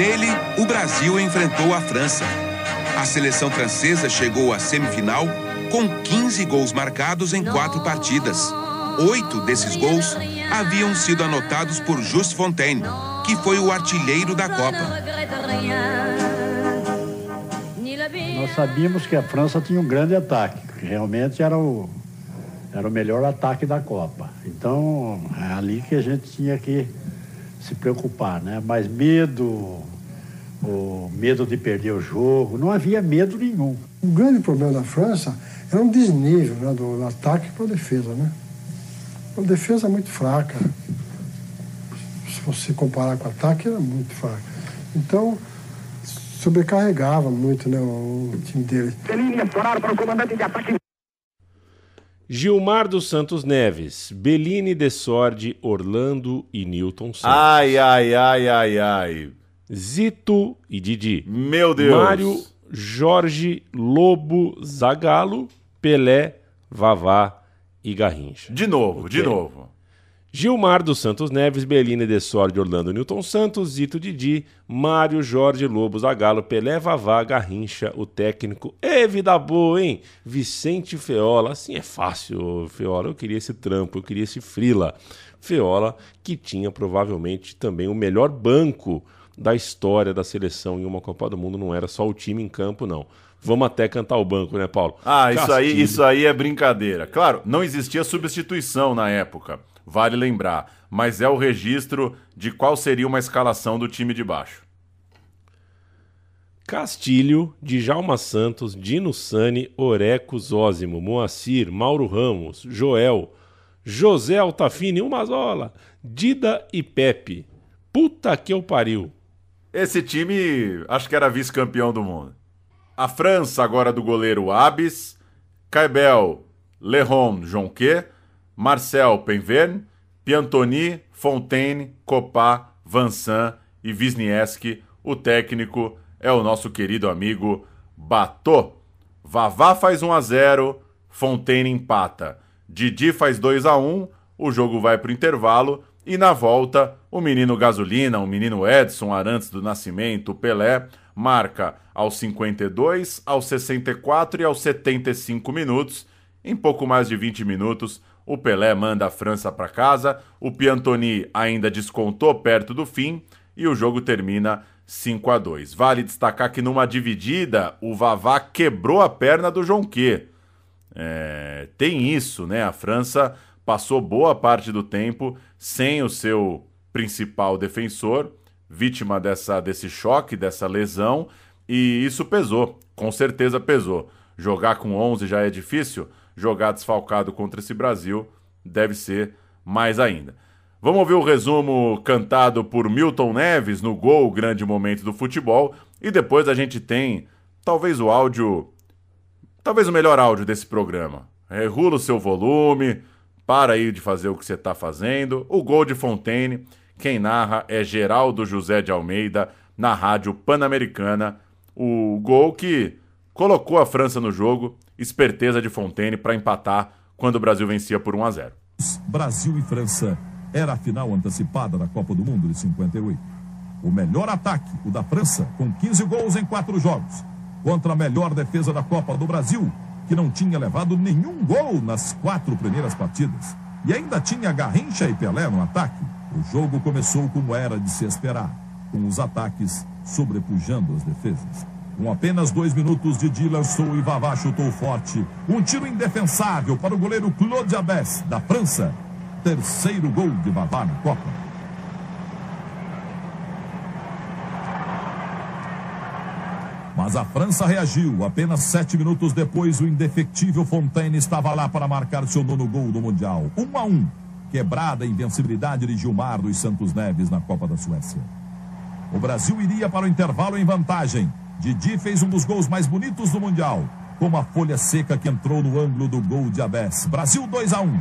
Speaker 9: Nele, o Brasil enfrentou a França. A seleção francesa chegou à semifinal com 15 gols marcados em quatro partidas. Oito desses gols haviam sido anotados por Just Fontaine, que foi o artilheiro da Copa.
Speaker 10: Nós sabíamos que a França tinha um grande ataque, que realmente era o, era o melhor ataque da Copa. Então, é ali que a gente tinha que se preocupar, né? Mas medo, o medo de perder o jogo, não havia medo nenhum.
Speaker 11: O grande problema da França era um desnível né, do, do ataque para a defesa, né? Uma defesa muito fraca. Se você comparar com o ataque, era muito fraca. Então, sobrecarregava muito né, o, o time dele.
Speaker 12: para o comandante de ataque.
Speaker 2: Gilmar dos Santos Neves, Bellini de Sordi, Orlando e Newton Santos.
Speaker 3: Ai, ai, ai, ai, ai.
Speaker 2: Zito e Didi.
Speaker 3: Meu Deus.
Speaker 2: Mário, Jorge, Lobo, Zagalo, Pelé, Vavá e Garrincha.
Speaker 3: De novo, de
Speaker 2: Ok.
Speaker 3: novo.
Speaker 2: Gilmar dos Santos Neves, Belina de Sordi, Orlando Newton Santos, Zito Didi, Mário, Jorge, Lobo, Zagalo, Pelé, Vavá, Garrincha, o técnico. Ê, vida boa, hein? Vicente Feola. Assim é fácil, Feola. Eu queria esse trampo, eu queria esse frila. Feola, que tinha provavelmente também o melhor banco da história da seleção em uma Copa do Mundo. Não era só o time em campo, não. Vamos até cantar o banco, né, Paulo?
Speaker 3: Ah, isso aí, isso aí é brincadeira. Claro, não existia substituição na época, vale lembrar. Mas é o registro de qual seria uma escalação do time de baixo.
Speaker 2: Castilho, Djalma Santos, Dino Sani, Oreco Zózimo, Moacir, Mauro Ramos, Joel, José Altafine, Umazola, Dida e Pepe. Puta que eu pariu.
Speaker 3: Esse time, acho que era vice-campeão do mundo. A França, agora do goleiro Abis, Caibel, Leron Jonquet, Marcel Penverne, Piantoni, Fontaine, Copá, Vansan e Wisniewski. O técnico é o nosso querido amigo Batô. Vavá faz 1 a 0, Fontaine empata. Didi faz 2 a 1, o jogo vai para o intervalo e na volta o menino Gasolina, o menino Edson Arantes do Nascimento, Pelé, marca aos 52, aos 64 e aos 75 minutos. Em pouco mais de 20 minutos, o Pelé manda a França para casa, o Piantoni ainda descontou perto do fim e o jogo termina 5 a 2. Vale destacar que numa dividida, o Vavá quebrou a perna do Jonquet. É, tem isso, né? A França passou boa parte do tempo sem o seu principal defensor, vítima dessa, desse choque, dessa lesão, e isso pesou, com certeza pesou. Jogar com 11 já é difícil, jogar desfalcado contra esse Brasil deve ser mais ainda. Vamos ouvir o resumo cantado por Milton Neves no gol Grande Momento do Futebol e depois a gente tem talvez o áudio, talvez o melhor áudio desse programa. Regula o seu volume, para aí de fazer o que você está fazendo. O gol de Fontaine, quem narra é Geraldo José de Almeida na Rádio Pan-Americana. O gol que colocou a França no jogo, esperteza de Fontaine para empatar quando o Brasil vencia por 1 a 0.
Speaker 13: Brasil e França era a final antecipada da Copa do Mundo de 58. O melhor ataque, o da França, com 15 gols em quatro jogos, contra a melhor defesa da Copa do Brasil, que não tinha levado nenhum gol nas quatro primeiras partidas. E ainda tinha Garrincha e Pelé no ataque. O jogo começou como era de se esperar, com os ataques sobrepujando as defesas. Com apenas dois minutos, Didi lançou e Vavá chutou forte. Um tiro indefensável para o goleiro Claude Abes, da França, terceiro gol de Vavá na Copa. Mas a França reagiu. Apenas sete minutos depois, o indefectível Fontaine estava lá para marcar seu nono gol do Mundial. Um a um. Quebrada a invencibilidade de Gilmar dos Santos Neves na Copa da Suécia. O Brasil iria para o intervalo em vantagem. Didi fez um dos gols mais bonitos do Mundial. Com uma folha seca que entrou no ângulo do gol de Abés. Brasil 2 a 1.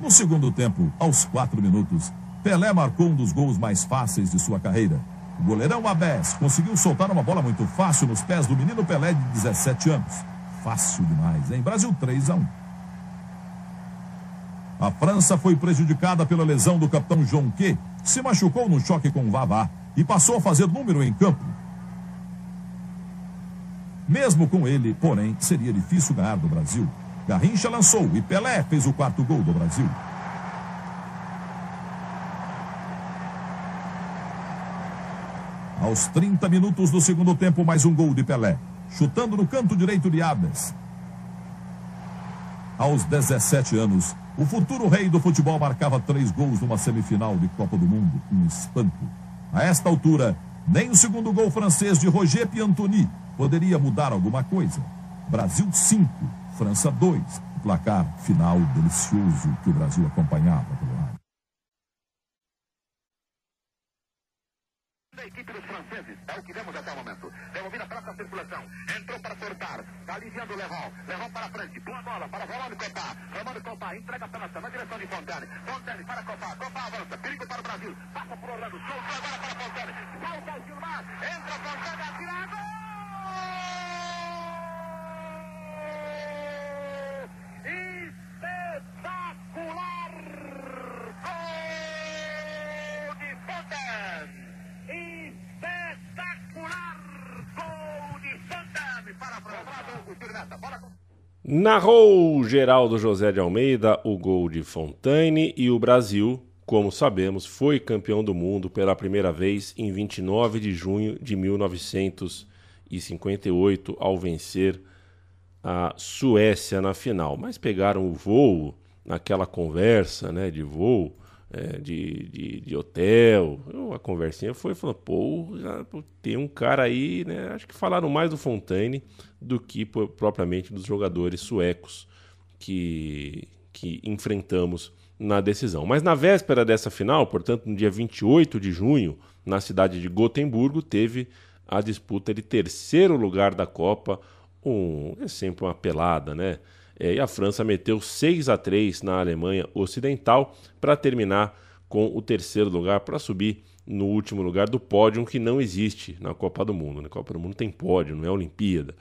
Speaker 13: No segundo tempo, aos quatro minutos, Pelé marcou um dos gols mais fáceis de sua carreira. Goleirão Abés conseguiu soltar uma bola muito fácil nos pés do menino Pelé de 17 anos. Fácil demais, hein? Brasil 3 a 1. A França foi prejudicada pela lesão do capitão Jonquet, que se machucou no choque com o Vavá e passou a fazer número em campo. Mesmo com ele, porém, seria difícil ganhar do Brasil. Garrincha lançou e Pelé fez o quarto gol do Brasil. Aos 30 minutos do segundo tempo, mais um gol de Pelé. Chutando no canto direito de Abes. Aos 17 anos, o futuro rei do futebol marcava três gols numa semifinal de Copa do Mundo. Um espanto. A esta altura, nem o segundo gol francês de Roger Piantoni poderia mudar alguma coisa. Brasil 5, França 2. O placar final delicioso que o Brasil acompanhava pelo rádio.
Speaker 12: Franceses. É o que vemos até o momento. Devolvida para a circulação. Entrou para cortar. Está aliviando o Levon. Levon para frente. Boa bola para Romano Copá. Romano Copá entrega pela na direção de Fontane. Fontane para Copá. Copá avança. Perigo para o Brasil. Passa por Orlando. Soltou agora para Fontane. Volta o Gilmar. Entra Fontane. Atira. Espetacular! Gol de Fontane! Espetacular gol de Fontane para a França. O tiro nessa, bola com...
Speaker 2: Narrou Geraldo José de Almeida o gol de Fontaine e o Brasil, como sabemos, foi campeão do mundo pela primeira vez em 29 de junho de 1958 ao vencer a Suécia na final. Mas pegaram o voo naquela conversa né, de voo é, de, de, de, hotel. A conversinha foi falando, pô, tem um cara aí, né? Acho que falaram mais do Fontaine do que propriamente dos jogadores suecos que, que enfrentamos na decisão. Mas na véspera dessa final, portanto, no dia 28 de junho, na cidade de Gotemburgo, teve a disputa de terceiro lugar da Copa. Um, é sempre uma pelada, né? É, e a França meteu 6 a 3 na Alemanha Ocidental para terminar com o terceiro lugar para subir no último lugar do pódio que não existe na Copa do Mundo. Na Copa do Mundo tem pódio, não é Olimpíada.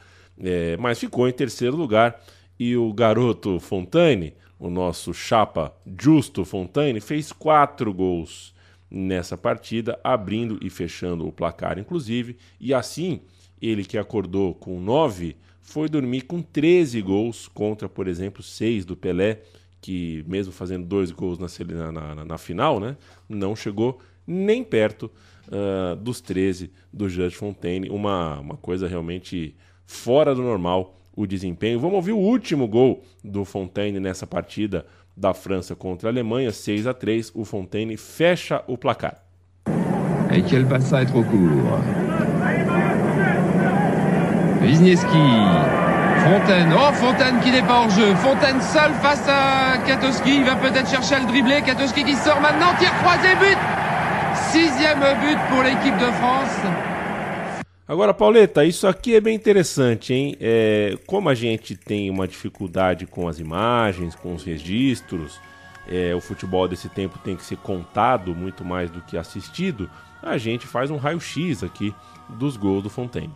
Speaker 2: É, mas ficou em terceiro lugar e o garoto Fontaine, o nosso chapa Justo Fontaine, fez quatro gols nessa partida, abrindo e fechando o placar, inclusive, e assim ele que acordou com nove foi dormir com 13 gols contra, por exemplo, seis do Pelé, que mesmo fazendo dois gols na, na, na, na final, né, não chegou nem perto uh, dos 13 do Judge Fontaine. Uma, uma coisa realmente fora do normal o desempenho. Vamos ouvir o último gol do Fontaine nessa partida da França contra a Alemanha, 6 a 3 O Fontaine fecha o placar.
Speaker 14: Et quel être au court. Wisniewski Fontaine. Oh, Fontaine qui n'est pas hors jeu. Fontaine seul face à Katowski. Il va peut-être chercher à le dribbler. Katowski qui sort maintenant. Tir croisé, but. Sixième but pour l'équipe de France.
Speaker 2: Agora, Pauleta, isso aqui é bem interessante, hein? É, como a gente tem uma dificuldade com as imagens, com os registros, é, o futebol desse tempo tem que ser contado muito mais do que assistido, a gente faz um raio-x aqui dos gols do Fontaine.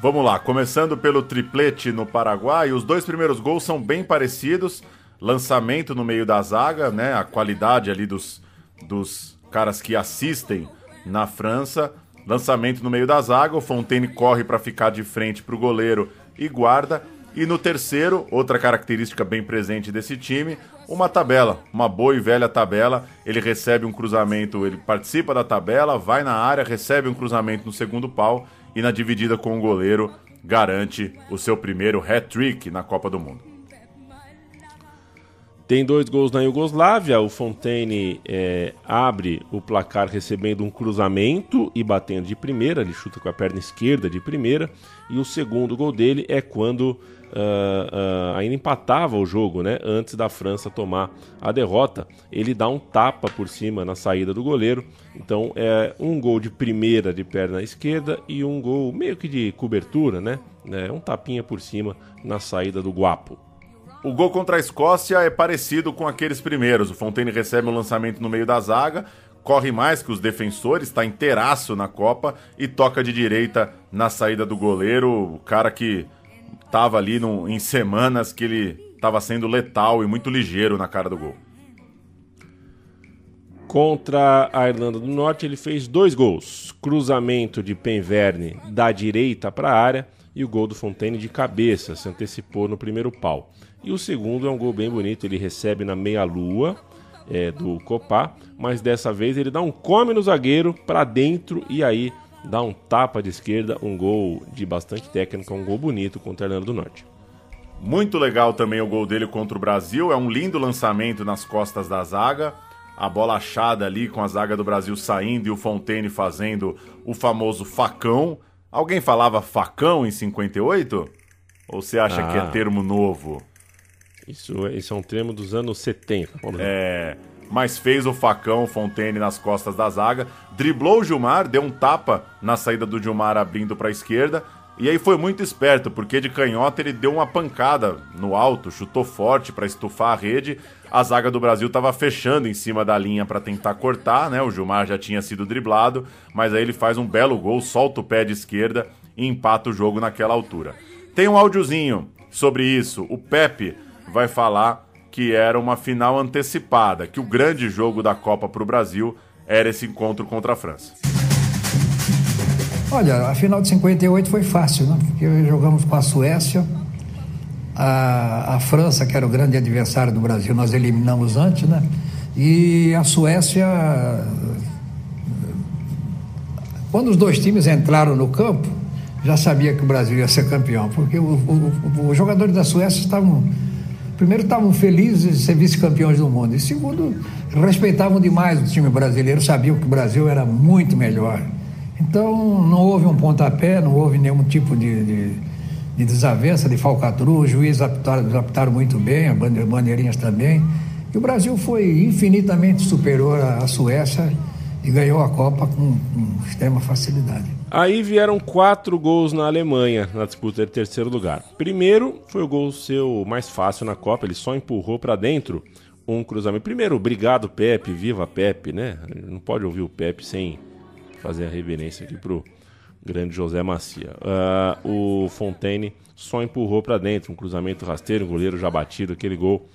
Speaker 3: Vamos lá, começando pelo triplete no Paraguai, os dois primeiros gols são bem parecidos. Lançamento no meio da zaga, né? A qualidade ali dos, dos caras que assistem na França. Lançamento no meio da zaga, o Fontaine corre para ficar de frente para o goleiro e guarda. E no terceiro, outra característica bem presente desse time, uma tabela, uma boa e velha tabela. Ele recebe um cruzamento, ele participa da tabela, vai na área, recebe um cruzamento no segundo pau e na dividida com o goleiro garante o seu primeiro hat-trick na Copa do Mundo.
Speaker 2: Tem dois gols na Iugoslávia. O Fontaine é, abre o placar recebendo um cruzamento e batendo de primeira. Ele chuta com a perna esquerda de primeira. E o segundo gol dele é quando uh, uh, ainda empatava o jogo, né? Antes da França tomar a derrota. Ele dá um tapa por cima na saída do goleiro. Então é um gol de primeira de perna esquerda e um gol meio que de cobertura, né? É um tapinha por cima na saída do Guapo.
Speaker 3: O gol contra a Escócia é parecido com aqueles primeiros. O Fontaine recebe um lançamento no meio da zaga, corre mais que os defensores, está inteiraço na Copa e toca de direita na saída do goleiro, o cara que estava ali em semanas que ele estava sendo letal e muito ligeiro na cara do gol.
Speaker 2: Contra a Irlanda do Norte, ele fez dois gols: cruzamento de Penverne da direita para a área e o gol do Fontaine de cabeça, se antecipou no primeiro pau. E o segundo é um gol bem bonito, ele recebe na meia-lua é, do Copá, mas dessa vez ele dá um come no zagueiro para dentro e aí dá um tapa de esquerda, um gol de bastante técnica, um gol bonito contra a Irlanda do Norte.
Speaker 3: Muito legal também o gol dele contra o Brasil, é um lindo lançamento nas costas da zaga, a bola achada ali com a zaga do Brasil saindo e o Fontaine fazendo o famoso facão. Alguém falava facão em 58? Ou você acha ah. que é termo novo?
Speaker 2: Isso, isso é um termo dos anos 70.
Speaker 3: É, mas fez o facão Fontaine nas costas da zaga, driblou o Gilmar, deu um tapa na saída do Gilmar abrindo para a esquerda. E aí foi muito esperto, porque de canhota ele deu uma pancada no alto, chutou forte para estufar a rede. A zaga do Brasil estava fechando em cima da linha para tentar cortar, né? O Gilmar já tinha sido driblado, mas aí ele faz um belo gol, solta o pé de esquerda e empata o jogo naquela altura. Tem um áudiozinho sobre isso. O Pepe vai falar que era uma final antecipada, que o grande jogo da Copa para o Brasil era esse encontro contra a França.
Speaker 15: Olha, a final de 58 foi fácil, né? Porque jogamos com a Suécia, a, a França, que era o grande adversário do Brasil, nós eliminamos antes, né? E a Suécia. Quando os dois times entraram no campo, já sabia que o Brasil ia ser campeão, porque os jogadores da Suécia estavam primeiro estavam felizes de ser vice-campeões do mundo e segundo respeitavam demais o time brasileiro, sabiam que o Brasil era muito melhor. Então não houve um pontapé, não houve nenhum tipo de, de, de desavença, de falcatrua, os juízes aptaram, aptaram muito bem, a bandeirinhas também. E o Brasil foi infinitamente superior à Suécia e ganhou a Copa com, com extrema facilidade.
Speaker 2: Aí vieram quatro gols na Alemanha na disputa de terceiro lugar. Primeiro foi o gol seu mais fácil na Copa, ele só empurrou para dentro um cruzamento. Primeiro, obrigado Pepe, viva Pepe, né? Não pode ouvir o Pepe sem fazer a reverência aqui pro grande José Macia. Uh, o Fontaine só empurrou para dentro, um cruzamento rasteiro, um goleiro já batido, aquele gol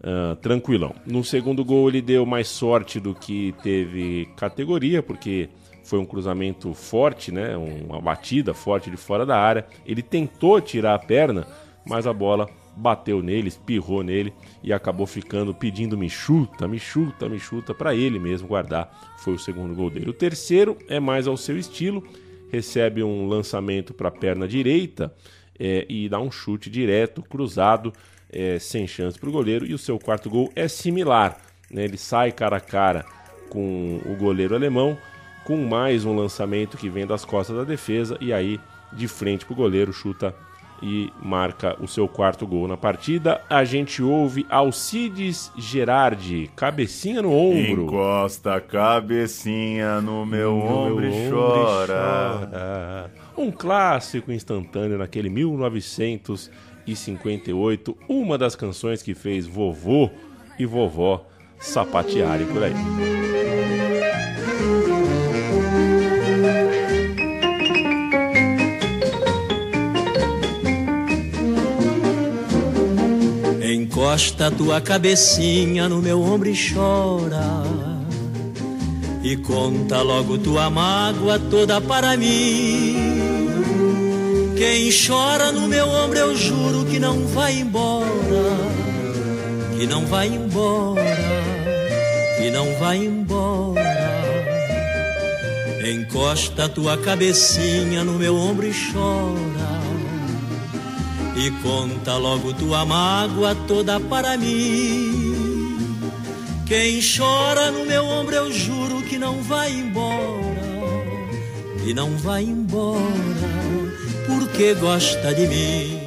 Speaker 2: uh, tranquilão. No segundo gol ele deu mais sorte do que teve categoria, porque foi um cruzamento forte, né? Uma batida forte de fora da área. Ele tentou tirar a perna, mas a bola bateu nele, espirrou nele e acabou ficando pedindo me chuta, me chuta, me chuta para ele mesmo guardar. Foi o segundo gol dele. O terceiro é mais ao seu estilo, recebe um lançamento para a perna direita é, e dá um chute direto, cruzado, é, sem chance para o goleiro. E o seu quarto gol é similar, né? ele sai cara a cara com o goleiro alemão com mais um lançamento que vem das costas da defesa e aí de frente para o goleiro chuta e marca o seu quarto gol na partida. A gente ouve Alcides Gerardi, cabecinha no ombro.
Speaker 3: Encosta a cabecinha no meu
Speaker 2: No
Speaker 3: ombro e chora.
Speaker 2: chora. Um clássico instantâneo naquele 1958, uma das canções que fez vovô e vovó sapatearem por aí.
Speaker 16: Encosta tua cabecinha no meu ombro e chora. E conta logo tua mágoa toda para mim. Quem chora no meu ombro, eu juro que não vai embora. Que não vai embora. Que não vai embora. Encosta tua cabecinha no meu ombro e chora. E conta logo tua mágoa toda para mim. Quem chora no meu ombro, eu juro que não vai embora. Que não vai embora, porque gosta de mim.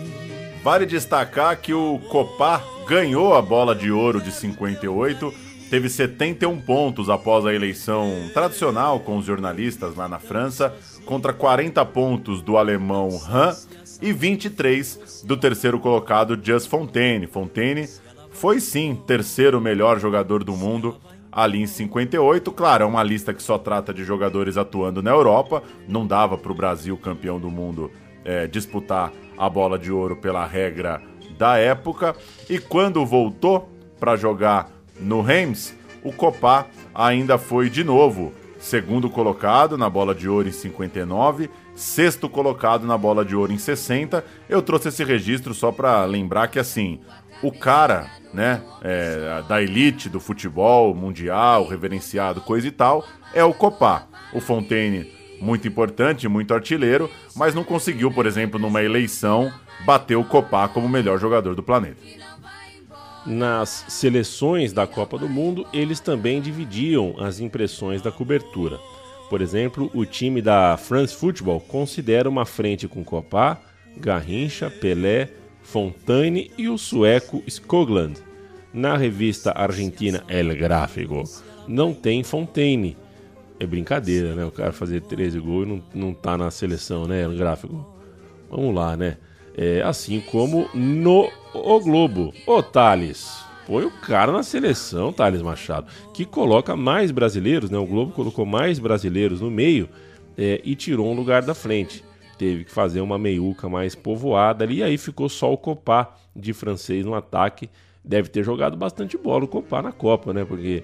Speaker 3: Vale destacar que o Copá ganhou a bola de ouro de 58, teve 71 pontos após a eleição tradicional com os jornalistas lá na França, contra 40 pontos do alemão Han e 23 do terceiro colocado Just Fontaine. Fontaine foi sim terceiro melhor jogador do mundo ali em 58. Claro, é uma lista que só trata de jogadores atuando na Europa. Não dava para o Brasil, campeão do mundo, é, disputar a bola de ouro pela regra da época. E quando voltou para jogar no Reims, o Copá ainda foi de novo segundo colocado na bola de ouro em 59, sexto colocado na bola de ouro em 60. Eu trouxe esse registro só para lembrar que assim, o cara, né, é, da elite do futebol mundial, reverenciado, coisa e tal, é o Copá. O Fontaine, muito importante, muito artilheiro, mas não conseguiu, por exemplo, numa eleição, bater o Copá como melhor jogador do planeta.
Speaker 2: Nas seleções da Copa do Mundo, eles também dividiam as impressões da cobertura. Por exemplo, o time da France Football considera uma frente com Copá, Garrincha, Pelé, Fontaine e o sueco Skogland. Na revista argentina El Gráfico, não tem Fontaine. É brincadeira, né? O cara fazer 13 gols e não, não tá na seleção, né? El Gráfico. Vamos lá, né? É, assim como no O Globo. Ô, Thales, põe o cara na seleção, Thales Machado, que coloca mais brasileiros, né? O Globo colocou mais brasileiros no meio é, e tirou um lugar da frente. Teve que fazer uma meiuca mais povoada ali, e aí ficou só o Copá de francês no ataque. Deve ter jogado bastante bola o Copá na Copa, né? Porque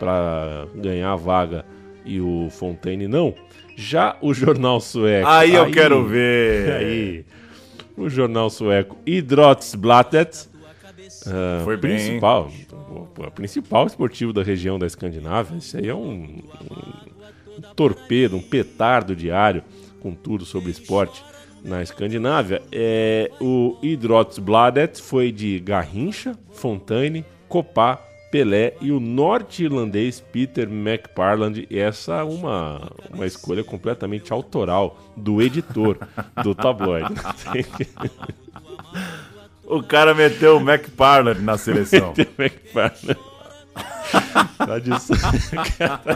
Speaker 2: para ganhar a vaga e o Fontaine não. Já o jornal sueco.
Speaker 3: Aí eu quero ver.
Speaker 2: Aí, o jornal sueco Idrottsbladet. Uh,
Speaker 3: Foi bem,
Speaker 2: principal, o principal esportivo da região da Escandinávia. Isso aí é um, um torpedo, um petardo diário com tudo sobre esporte na Escandinávia. É, o Idrottsbladet foi de Garrincha, Fontaine, Copá, Pelé e o norte-irlandês Peter McParland. E essa é uma, uma escolha completamente autoral do editor do tabloide.
Speaker 3: o cara meteu o McParland na seleção.
Speaker 2: meteu o McParland. tá de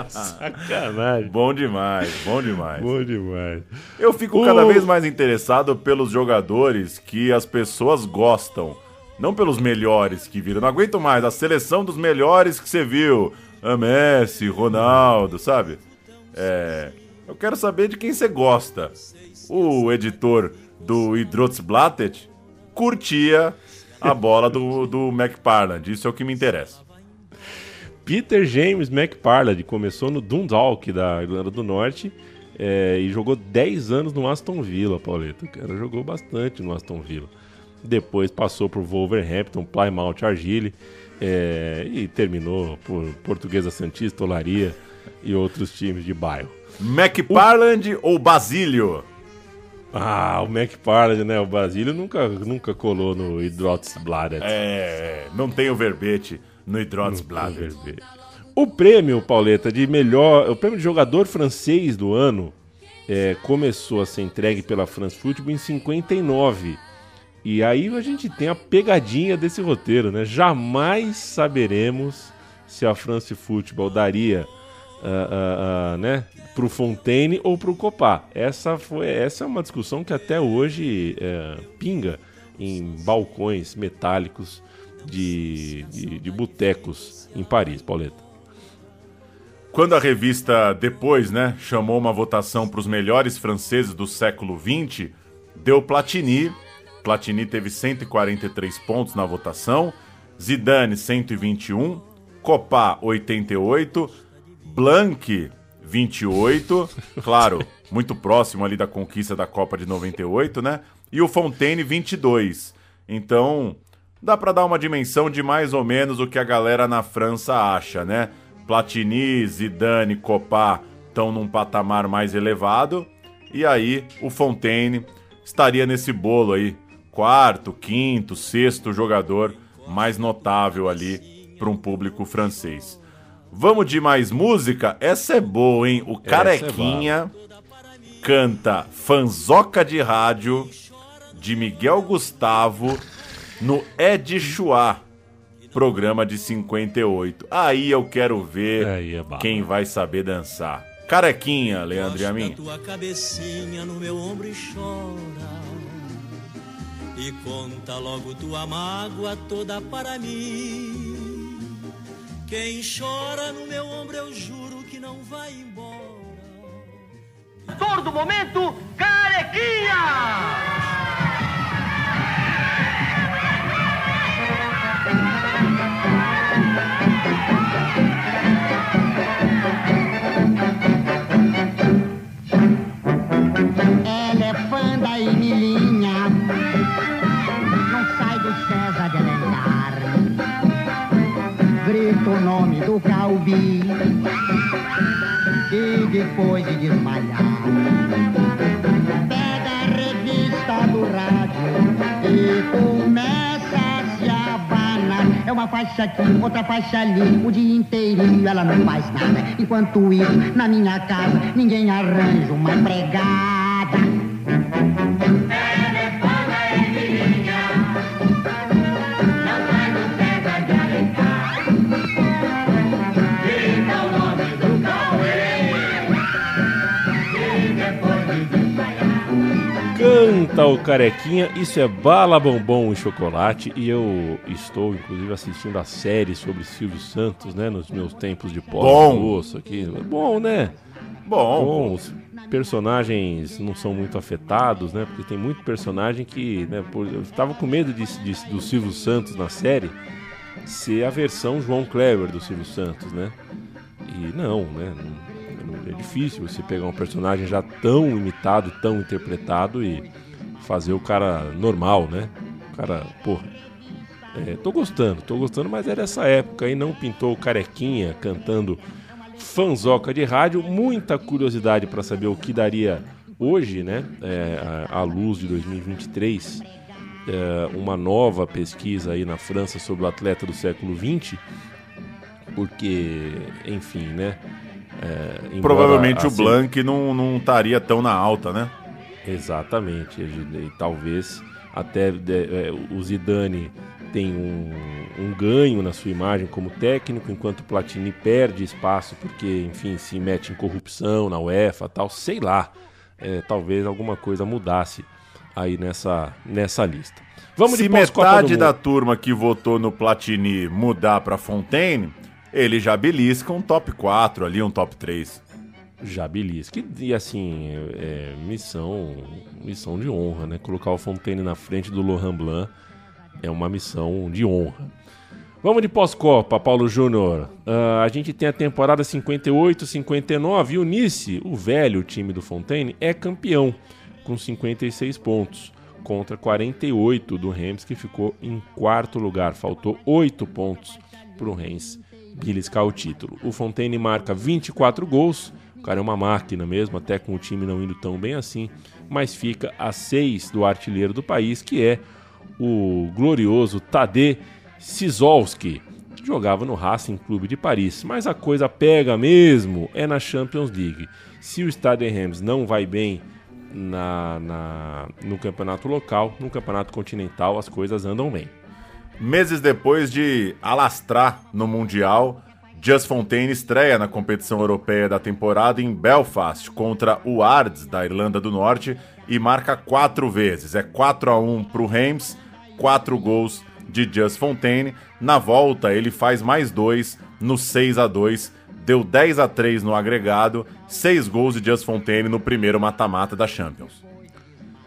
Speaker 2: sacanagem.
Speaker 3: Bom demais, bom demais.
Speaker 2: Bom demais.
Speaker 3: Eu fico cada vez mais interessado pelos jogadores que as pessoas gostam. Não pelos melhores que viram. Não aguento mais a seleção dos melhores que você viu. A Messi, Ronaldo, sabe? É, eu quero saber de quem você gosta. O editor do Idrottsbladet curtia a bola do, do McParland. Isso é o que me interessa.
Speaker 2: Peter James McParland começou no Dundalk da Irlanda do Norte é, e jogou 10 anos no Aston Villa, Pauleta. O cara jogou bastante no Aston Villa. Depois passou por Wolverhampton, Plymouth Argyle é, e terminou por Portuguesa Santista, Olaria e outros times de bairro.
Speaker 3: McParland o... ou Basílio?
Speaker 2: Ah, o McParland, né? O Basílio nunca, nunca colou no Idrottsbladet.
Speaker 3: É, não tem o verbete no Idrottsbladet.
Speaker 2: O prêmio, Pauleta, de melhor. O prêmio de jogador francês do ano é, começou a ser entregue pela France Football em 59. E aí a gente tem a pegadinha desse roteiro, né? Jamais saberemos se a France Football daria uh, uh, uh, né, pro Fontaine ou pro Copá. Essa, foi, essa é uma discussão que até hoje uh, pinga em balcões metálicos de, de, de botecos em Paris, Pauleta.
Speaker 3: Quando a revista depois, né, chamou uma votação para os melhores franceses do século XX, deu Platini. Platini teve 143 pontos na votação, Zidane 121, Copá 88, Blanc 28, claro, muito próximo ali da conquista da Copa de 98, né? E o Fontaine 22. Então, dá para dar uma dimensão de mais ou menos o que a galera na França acha, né? Platini, Zidane, Copá estão num patamar mais elevado. E aí o Fontaine estaria nesse bolo aí, quarto, quinto, sexto jogador mais notável ali para um público francês. Vamos de mais música? Essa é boa, hein? O Carequinha é canta Fanzoca de Rádio de Miguel Gustavo no Ed Chua programa de 58. Aí eu quero ver
Speaker 2: é
Speaker 3: quem vai saber dançar. Carequinha, Leandro e a mim.
Speaker 16: tua cabecinha no meu ombro e chora. E conta logo tua mágoa toda para mim. Quem chora no meu ombro eu juro que não vai embora.
Speaker 17: Ator do momento, Carequinha!
Speaker 18: Do Calbi e depois de desmaiar, pega a revista do rádio e começa a se abanar. É uma faixa aqui, outra faixa ali, o dia inteirinho ela não faz nada. Enquanto isso, na minha casa, ninguém arranja uma empregada.
Speaker 2: O Carequinha, isso é Bala Bombom e Chocolate e eu estou inclusive assistindo a série sobre Silvio Santos, né, nos meus tempos de pós-almoço aqui. Bom, né?
Speaker 3: Bom.
Speaker 2: Bom, os personagens não são muito afetados, né? Porque tem muito personagem que, né, por, eu estava com medo de, de, do Silvio Santos na série ser a versão João Kleber do Silvio Santos, né? E não, né? É difícil você pegar um personagem já tão imitado, tão interpretado e fazer o cara normal, né? O cara, porra. É, tô gostando, tô gostando, mas era essa época aí, não pintou o carequinha cantando fanzoca de rádio. Muita curiosidade para saber o que daria hoje, né? É, à luz de 2023, é, uma nova pesquisa aí na França sobre o atleta do século XX, porque, enfim, né? é,
Speaker 3: Provavelmente o
Speaker 2: assim-
Speaker 3: Blanc não não estaria tão na alta, né?
Speaker 2: Exatamente. E, talvez até é, o Zidane tem um, um ganho na sua imagem como técnico, enquanto o Platini perde espaço porque, enfim, se mete em corrupção na UEFA tal, sei lá. É, talvez alguma coisa mudasse aí nessa, nessa lista. Vamos
Speaker 3: Se
Speaker 2: de
Speaker 3: metade da turma que votou no Platini mudar pra Fontaine, ele já belisca um top 4 ali, um top 3.
Speaker 2: Já belisca. E, assim, é, missão, missão de honra, né? Colocar o Fontaine na frente do Lohan Blanc é uma missão de honra. Vamos de pós-Copa, Paulo Júnior. Ah, a gente tem a temporada 58, 59 e o Nice, o velho time do Fontaine, é campeão com 56 pontos contra 48 do Reims, que ficou em quarto lugar. Faltou 8 pontos para o Reims beliscar o título. O Fontaine marca 24 gols. O cara é uma máquina mesmo, até com o time não indo tão bem assim, mas fica a 6 do artilheiro do país, que é o glorioso Tadej Sizolski, que jogava no Racing Clube de Paris. Mas a coisa pega mesmo é na Champions League. Se o Stade Reims não vai bem na, na- no campeonato local, no campeonato continental, as coisas andam bem.
Speaker 3: Meses depois de alastrar no Mundial, Just Fontaine estreia na competição europeia da temporada em Belfast contra o Ards da Irlanda do Norte e marca quatro vezes. É 4 a 1 para o Reims, quatro gols de Just Fontaine. Na volta ele faz mais dois no 6 a 2 deu 10 a 3 no agregado, seis gols de Just Fontaine no primeiro mata-mata da Champions.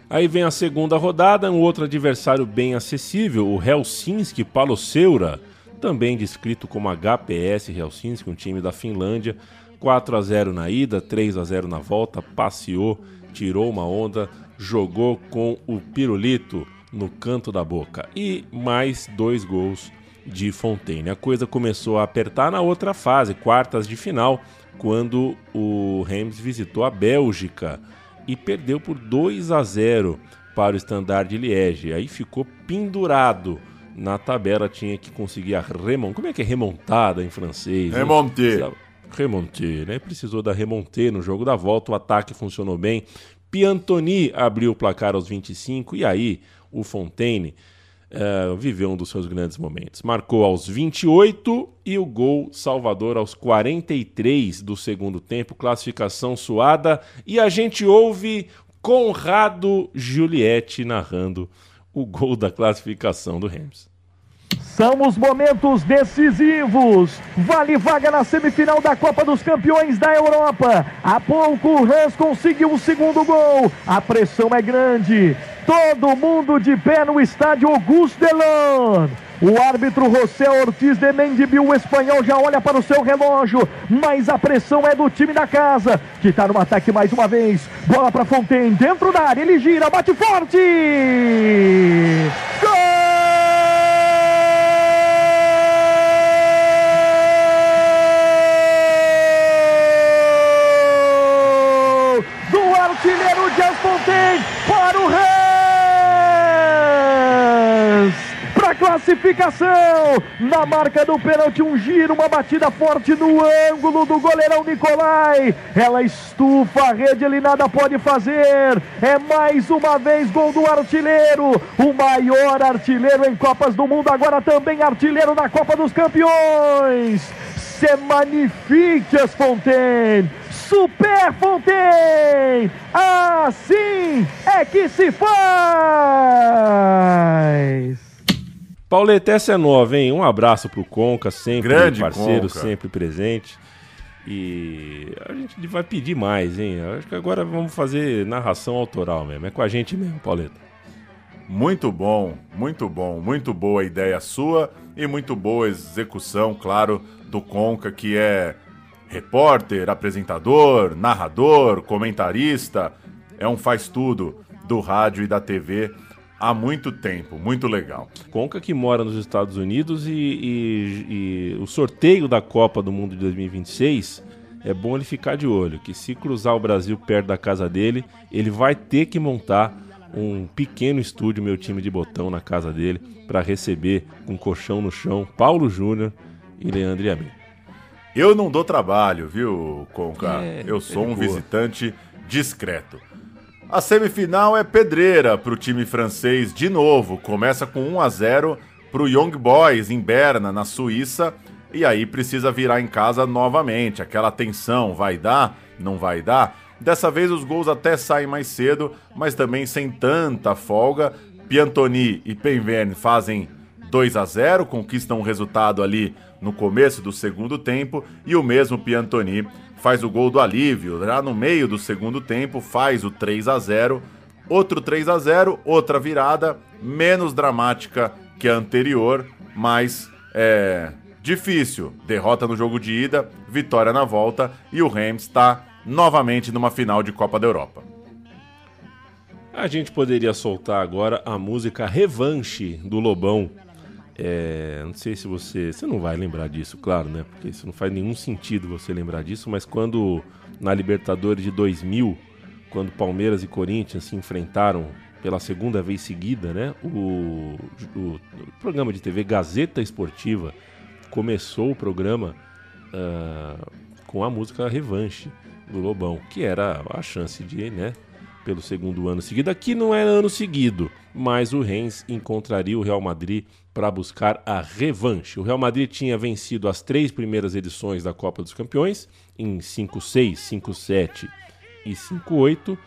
Speaker 2: Aí vem a segunda rodada, um outro adversário bem acessível, o Helsinki Palloseura, também descrito como HPS Helsinki, um time da Finlândia. 4 a 0 na ida, 3 a 0 na volta, passeou, tirou uma onda, jogou com o pirulito no canto da boca. E mais dois gols de Fontaine. A coisa começou a apertar na outra fase, quartas de final, quando o Reims visitou a Bélgica e perdeu por 2 a 0 para o Standard de Liège. Aí ficou pendurado na tabela, tinha que conseguir a remontada. Como é que é remontada em francês? né?
Speaker 3: Remonter.
Speaker 2: Precisava- Remonter, né? Precisou da remonter no jogo da volta, o ataque funcionou bem. Piantoni abriu o placar aos 25 e aí o Fontaine eh, viveu um dos seus grandes momentos. Marcou aos 28 e o gol Salvador aos 43 do segundo tempo, classificação suada. E a gente ouve Conrado Giulietti narrando o gol da classificação do Reims.
Speaker 17: São os momentos decisivos. Vale vaga na semifinal da Copa dos Campeões da Europa. Há pouco o Rans conseguiu o segundo gol. A pressão é grande. Todo mundo de pé no estádio Auguste Delon. O árbitro José Ortiz de Mendibil, o espanhol, já olha para o seu relógio. Mas a pressão é do time da casa, que está no ataque mais uma vez. Bola para Fontaine, dentro da área. Ele gira, bate forte. Gol artilheiro Dias Fontaine para o Rams. Para classificação, na marca do pênalti, um giro, uma batida forte no ângulo do goleirão Nicolai. Ela estufa a rede, ele nada pode fazer. É mais uma vez gol do artilheiro, o maior artilheiro em Copas do Mundo, agora também artilheiro na Copa dos Campeões. Se magnifique as Fontaine. Super Fontaine! Assim é que se faz!
Speaker 2: Pauleta, essa é nova, hein? Um abraço pro Conca, sempre
Speaker 3: Grande
Speaker 2: parceiro,
Speaker 3: Conca.
Speaker 2: sempre presente. E a gente vai pedir mais, hein? Acho que agora vamos fazer narração autoral mesmo. É com a gente mesmo, Pauleta.
Speaker 3: Muito bom, muito bom, muito boa ideia sua e muito boa execução, claro, do Conca, que é repórter, apresentador, narrador, comentarista, é um faz-tudo do rádio e da TV há muito tempo, muito legal.
Speaker 2: Conca que mora nos Estados Unidos e, e- e o sorteio da Copa do Mundo de 2026 é bom ele ficar de olho, que se cruzar o Brasil perto da casa dele, ele vai ter que montar um pequeno estúdio, meu time de botão, na casa dele, para receber com colchão no chão Paulo Júnior e Leandro Yamin.
Speaker 3: Eu não dou trabalho, viu, Conca?
Speaker 2: É,
Speaker 3: Eu sou
Speaker 2: é
Speaker 3: um
Speaker 2: boa.
Speaker 3: visitante discreto. A semifinal é pedreira para o time francês de novo. Começa com 1 a 0 para o Young Boys em Berna, na Suíça, e aí precisa virar em casa novamente. Aquela tensão, vai dar? Não vai dar? Dessa vez os gols até saem mais cedo, mas também sem tanta folga. Piantoni e Penverne fazem 2 a 0, conquistam o resultado ali no começo do segundo tempo e o mesmo Piantoni faz o gol do alívio, já no meio do segundo tempo faz o 3 a 0, outro 3 a 0, outra virada menos dramática que a anterior, mas é difícil. Derrota no jogo de ida, vitória na volta e o Reims está novamente numa final de Copa da Europa.
Speaker 2: A gente poderia soltar agora a música Revanche do Lobão. É, não sei se você. Você não vai lembrar disso, claro, né? Porque isso não faz nenhum sentido você lembrar disso, mas quando na Libertadores de 2000, quando Palmeiras e Corinthians se enfrentaram pela segunda vez seguida, né? O, o- o programa de TV Gazeta Esportiva começou o programa ah, com a música Revanche do Lobão, que era a chance de, né? Pelo segundo ano seguido. Aqui não é ano seguido, mas o Rennes encontraria o Real Madrid para buscar a revanche. O Real Madrid tinha vencido as três primeiras edições da Copa dos Campeões, em 5-6, 5-7 e 5-8,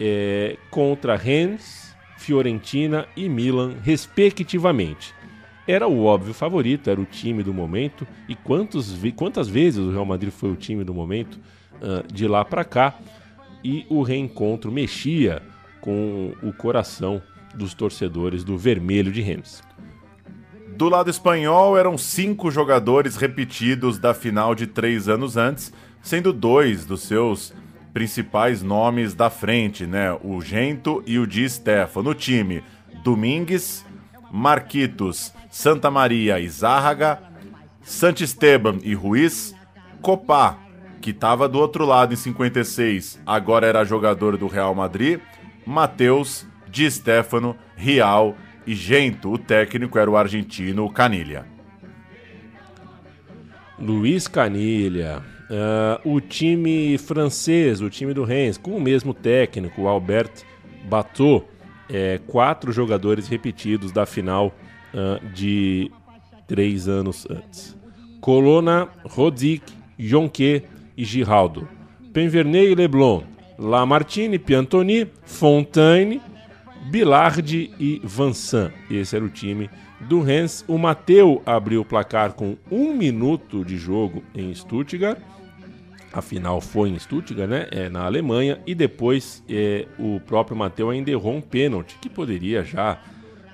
Speaker 2: é, contra Rennes, Fiorentina e Milan, respectivamente. Era o óbvio favorito, era o time do momento, e quantos, quantas vezes o Real Madrid foi o time do momento uh, de lá para cá, e o reencontro mexia com o coração dos torcedores do Vermelho de Rennes.
Speaker 3: Do lado espanhol, eram cinco jogadores repetidos da final de três anos antes, sendo dois dos seus principais nomes da frente, né? O Gento e o Di Stefano. No time, Domingues, Marquitos, Santa Maria e Zárraga, Santisteban e Ruiz, Copá, que estava do outro lado em 56, agora era jogador do Real Madrid, Matheus, Di Stefano, Rial e Gento, o técnico era o argentino Canilha.
Speaker 2: Luiz Canilha. Uh, o time francês, o time do Rennes, com o mesmo técnico, o Albert Bateau, é, quatro jogadores repetidos da final uh, de três anos antes. Colonna, Rodic, Jonquet e Giraldo. Penvernet e Leblon. Lamartine, Piantoni, Fontaine, Bilardi e Vansan. Esse era o time do Rennes. O Mateu abriu o placar com um minuto de jogo em Stuttgart. A final foi em Stuttgart, né? É, na Alemanha. E depois é, o próprio Mateu ainda errou um pênalti que poderia já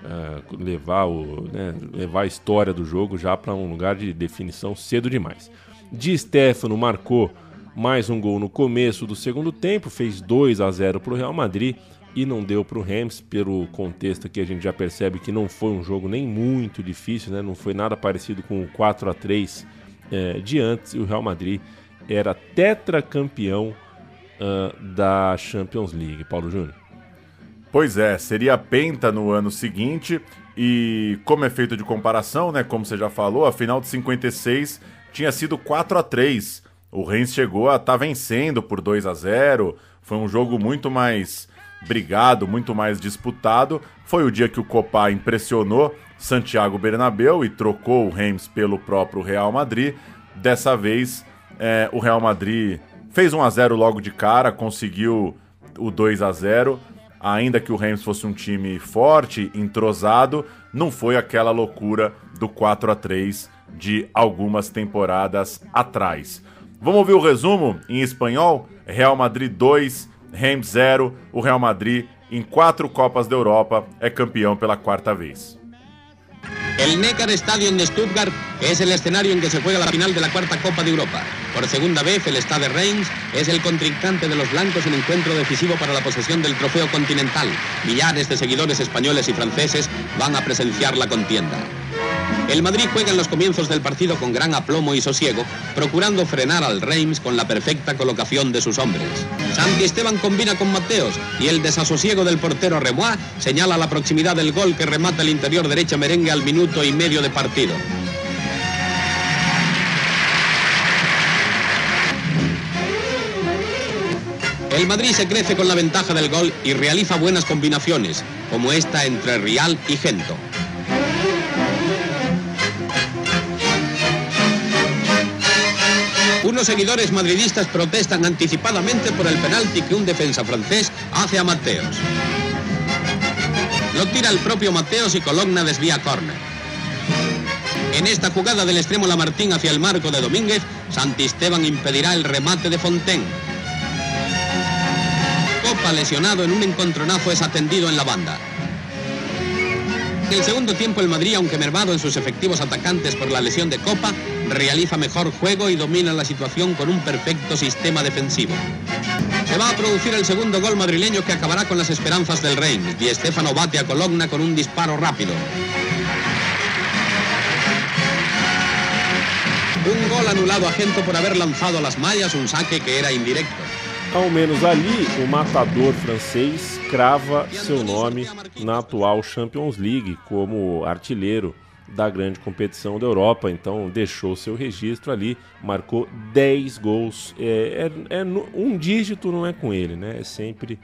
Speaker 2: uh, levar, o, né, levar a história do jogo já para um lugar de definição cedo demais. Di Stefano marcou mais um gol no começo do segundo tempo, fez 2 a 0 para o Real Madrid e não deu para o Rams, pelo contexto que a gente já percebe que não foi um jogo nem muito difícil, né? não foi nada parecido com o 4 a 3 é, de antes, e o Real Madrid era tetracampeão uh, da Champions League. Paulo Júnior.
Speaker 3: Pois é, seria penta no ano seguinte, e como é feito de comparação, né? Como você já falou, a final de 56 tinha sido 4 a 3 O Rennes chegou a estar tá vencendo por 2 a 0 Foi um jogo muito mais brigado, muito mais disputado. Foi o dia que o Copa impressionou Santiago Bernabéu e trocou o Reims pelo próprio Real Madrid. Dessa vez, é, o Real Madrid fez 1 a 0 logo de cara, conseguiu o 2 a 0 ainda que o Reims fosse um time forte, entrosado, não foi aquela loucura do 4 a 3 de algumas temporadas atrás. Vamos ouvir o resumo em espanhol? Real Madrid 2, Reims 0, o Real Madrid, em quatro Copas da Europa, é campeão pela quarta vez.
Speaker 6: El Neckar Stadium de Stuttgart es el escenario en que se juega la final de la cuarta Copa de Europa. Por segunda vez, el Stade Reims es el contrincante de los blancos en encuentro decisivo para la posesión del trofeo continental. Millares de seguidores españoles y franceses van a presenciar la contienda. El Madrid juega en los comienzos del partido con gran aplomo y sosiego, procurando frenar al Reims con la perfecta colocación de sus hombres. Santi Esteban combina con Mateos y el desasosiego del portero Remois señala la proximidad del gol que remata el interior derecha merengue al minuto y medio de partido. El Madrid se crece con la ventaja del gol y realiza buenas combinaciones, como esta entre Rial y Gento. Unos seguidores madridistas protestan anticipadamente por el penalti que un defensa francés hace a Mateos. Lo tira el propio Mateos y Cologna desvía córner. En esta jugada del extremo Lamartín hacia el marco de Domínguez, Santisteban impedirá el remate de Fontaine. Copa lesionado en un encontronazo es atendido en la banda. En el segundo tiempo el Madrid, aunque mermado en sus efectivos atacantes por la lesión de Copa, realiza mejor juego y domina la situación con un perfecto sistema defensivo. Se va a producir el segundo gol madrileño que acabará con las esperanzas del Reims. Di Stefano bate a Cologna con un disparo rápido. Un gol anulado a Gento por haber lanzado a las mallas un saque que era indirecto.
Speaker 2: Ao menos ali, o matador francês crava seu nome na atual Champions League como artilheiro da grande competição da Europa. Então deixou seu registro ali, marcou 10 gols. É, é, é um dígito não é com ele, né? É sempre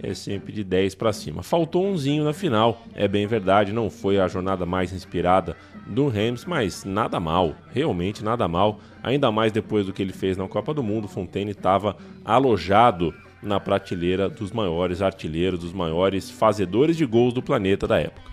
Speaker 2: é sempre de 10 para cima. Faltou umzinho na final, é bem verdade, não foi a jornada mais inspirada do Rams, mas nada mal, realmente nada mal. Ainda mais depois do que ele fez na Copa do Mundo, Fontaine estava alojado na prateleira dos maiores artilheiros, dos maiores fazedores de gols do planeta da época.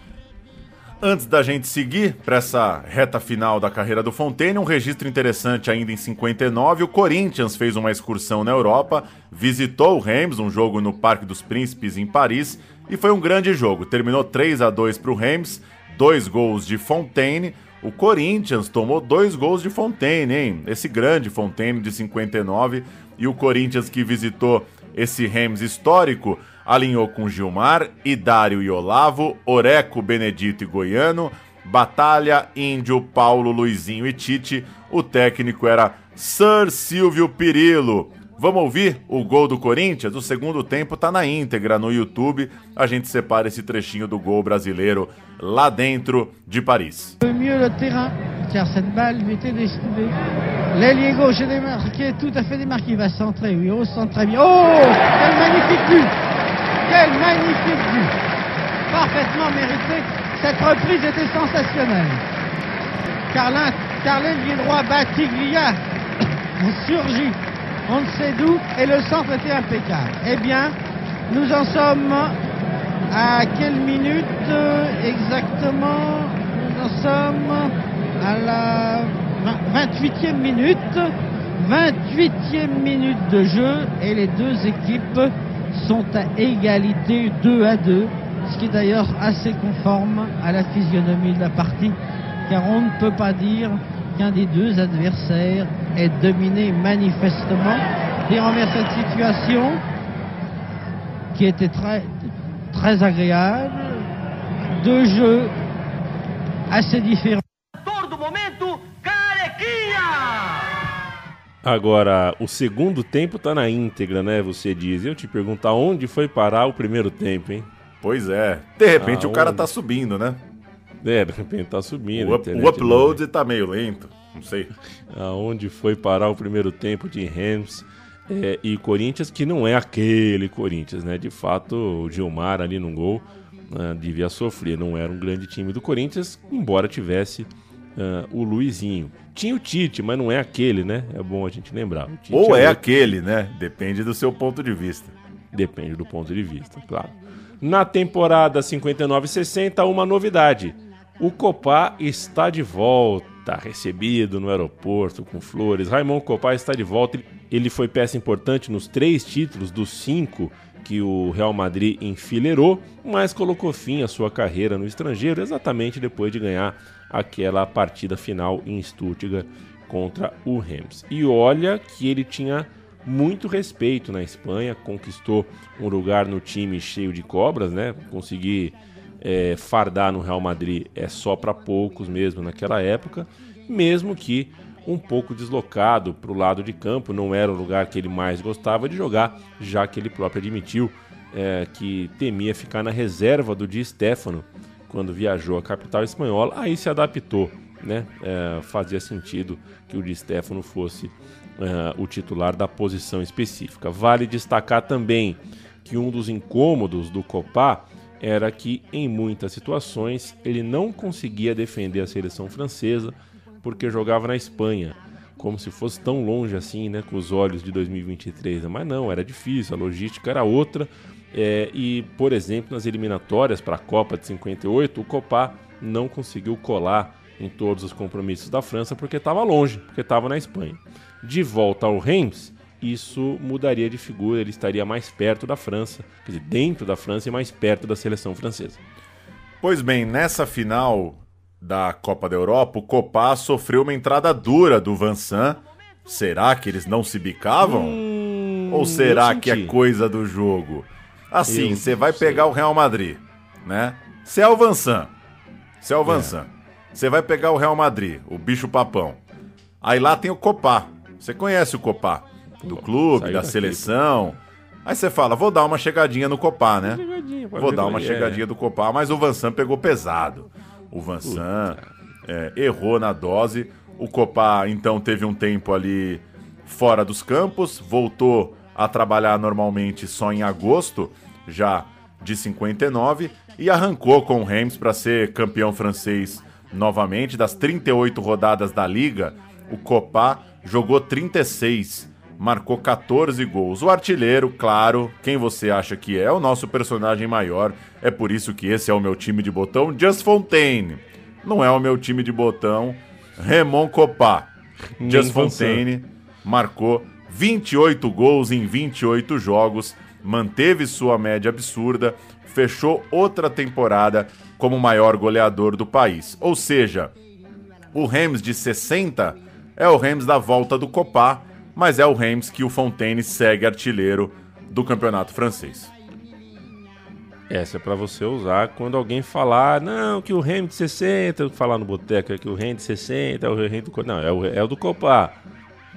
Speaker 3: Antes da gente seguir para essa reta final da carreira do Fontaine, um registro interessante ainda em 59, o Corinthians fez uma excursão na Europa, visitou o Reims, um jogo no Parque dos Príncipes em Paris, e foi um grande jogo. Terminou 3 a 2 para o Reims, dois gols de Fontaine. O Corinthians tomou dois gols de Fontaine, hein? Esse grande Fontaine de 59 e o Corinthians que visitou esse Reims histórico alinhou com Gilmar, Idário e Olavo, Oreco, Benedito e Goiano, Batalha, Índio, Paulo, Luizinho e Tite. O técnico era Sir Silvio Pirillo. Vamos ouvir o gol do Corinthians? O segundo tempo tá na íntegra no YouTube. A gente separa esse trechinho do gol brasileiro lá dentro de Paris.
Speaker 19: car cette balle lui était destinée. L'ailier gauche est démarqué, tout à fait démarqué. Il va centrer, oui, oh, centre très bien. Oh, quel magnifique but Quel magnifique but Parfaitement mérité. Cette reprise sensationnelle. Carlin, car l'ailier droit Batiglia surgit, on ne sait d'où, et le centre était impeccable. Eh bien, nous en sommes à quelle minute euh, exactement? Nous en sommes à la 28e minute. 28e minute de jeu et les deux équipes sont à égalité 2 à 2, ce qui est d'ailleurs assez conforme à la physionomie de la partie, car on ne peut pas dire qu'un des deux adversaires est dominé manifestement. Et envers cette situation qui était très, très agréable, deux jeux assez différents.
Speaker 2: Agora, o segundo tempo tá na íntegra, né? Você diz. Eu te pergunto, aonde foi parar o primeiro tempo, hein?
Speaker 3: Pois é. De repente o cara tá subindo, né?
Speaker 2: É, de repente tá subindo.
Speaker 3: O, up- o upload tá meio lento, não sei.
Speaker 2: Aonde foi parar o primeiro tempo de Rams é, e Corinthians, que não é aquele Corinthians, né? De fato, o Gilmar ali no gol né, devia sofrer. Não era um grande time do Corinthians, embora tivesse ah, o Luizinho. Tinha o Tite, mas não é aquele, né? É bom a gente lembrar.
Speaker 3: Ou é
Speaker 2: outro.
Speaker 3: aquele, né? Depende do seu ponto de vista.
Speaker 2: Depende do ponto de vista, claro. Na temporada 59-60, uma novidade. O Copá está de volta, recebido no aeroporto com flores. Raimon Copá está de volta. Ele foi peça importante nos três títulos dos cinco que o Real Madrid enfileirou, mas colocou fim à sua carreira no estrangeiro exatamente depois de ganhar aquela partida final em Stuttgart contra o Rams. E olha que ele tinha muito respeito na Espanha, conquistou um lugar no time cheio de cobras, né? Conseguir é, fardar no Real Madrid é só para poucos mesmo naquela época, mesmo que um pouco deslocado para o lado de campo, não era o lugar que ele mais gostava de jogar, já que ele próprio admitiu é, que temia ficar na reserva do Di Stefano quando viajou à capital espanhola, aí se adaptou, né? É, fazia sentido que o Di Stefano fosse é, o titular da posição específica. Vale destacar também que um dos incômodos do Copá era que, em muitas situações, ele não conseguia defender a seleção francesa porque jogava na Espanha, como se fosse tão longe assim, né, com os olhos de 2023. Mas não, era difícil, a logística era outra. É, e, por exemplo, nas eliminatórias para a Copa de 58, o Copá não conseguiu colar em todos os compromissos da França porque estava longe, porque estava na Espanha. De volta ao Reims, isso mudaria de figura, ele estaria mais perto da França, quer dizer, dentro da França e mais perto da seleção francesa.
Speaker 3: Pois bem, nessa final da Copa da Europa, o Copá sofreu uma entrada dura do Vansan. Será que eles não se bicavam? Ou será que é coisa do jogo? Assim, você vai pegar o Real Madrid, né? Você é o Vansan. Você é o Vansan. Você vai pegar o Real Madrid, o bicho papão. Aí lá tem o Copá. Você conhece o Copá? Do clube,
Speaker 2: saiu
Speaker 3: da
Speaker 2: daqui.
Speaker 3: seleção. Aí você fala, vou dar uma chegadinha no Copá, né? Vou dar uma
Speaker 2: é que é.
Speaker 3: chegadinha do Copá, mas o Vansan pegou pesado. O Vansan é, errou na dose. O Copá, então, teve um tempo ali fora dos campos, voltou a trabalhar normalmente só em agosto, já de 59 e arrancou com o Reims para ser campeão francês novamente. Das 38 rodadas da liga, o Copa jogou 36, marcou 14 gols. O artilheiro, claro, quem você acha que é? O nosso personagem maior. É por isso que esse é o meu time de botão, Just Fontaine. Não é o meu time de botão, Raymond Copa. Just Fontaine marcou 28 gols em 28 jogos, manteve sua média absurda, fechou outra temporada como maior goleador do país. Ou seja, o Reims de 60 é o Reims da volta do Copa, mas é o Reims que o Fontaine segue artilheiro do campeonato francês.
Speaker 2: Essa é para você usar quando alguém falar, não, que o Reims de 60, falar no boteco é que o Reims de 60 é o Reims do Não, é o, é o do Copa.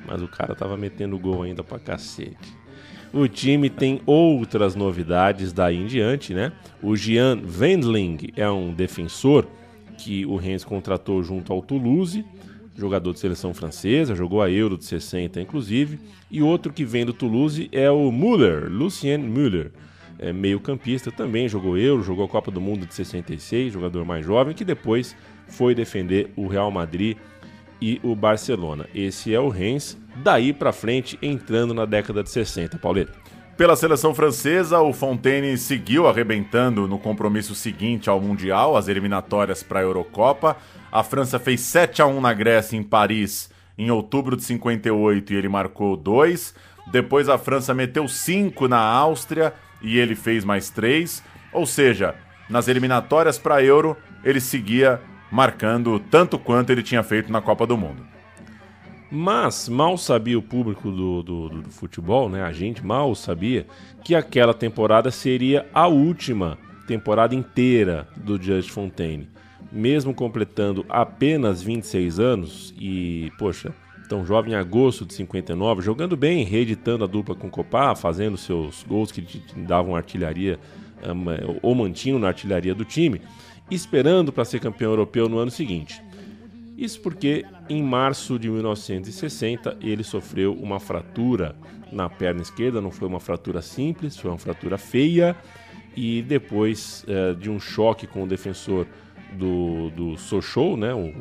Speaker 2: Mas o cara tava metendo gol ainda pra cacete. O time tem outras novidades daí em diante, né? O Jean Wendling é um defensor que o Rennes contratou junto ao Toulouse, jogador de seleção francesa, jogou a Euro de 60 inclusive, e outro que vem do Toulouse é o Müller, Lucien Müller, é meio campista também, jogou Euro, jogou a Copa do Mundo de 66, jogador mais jovem, que depois foi defender o Real Madrid e o Barcelona. Esse é o Rennes, daí para frente entrando na década de 60, Pauleta.
Speaker 3: Pela seleção francesa, o Fontaine seguiu arrebentando no compromisso seguinte ao Mundial, as eliminatórias para a Eurocopa. A França fez 7 a 1 na Grécia em Paris em outubro de 58 e ele marcou 2. Depois a França meteu 5 na Áustria e ele fez mais 3. Ou seja, nas eliminatórias para Euro, ele seguia marcando tanto quanto ele tinha feito na Copa do Mundo.
Speaker 2: Mas mal sabia o público do, do, do, futebol, né? A gente mal sabia que aquela temporada seria a última temporada inteira do Just Fontaine. Mesmo completando apenas 26 anos e, poxa, tão jovem em agosto de 59, jogando bem, reeditando a dupla com Copá, fazendo seus gols que davam artilharia ou mantinham na artilharia do time esperando para ser campeão europeu no ano seguinte. Isso porque em março de 1960 ele sofreu uma fratura na perna esquerda, não foi uma fratura simples, foi uma fratura feia e depois é, de um choque com o defensor do, do Sochaux, né, um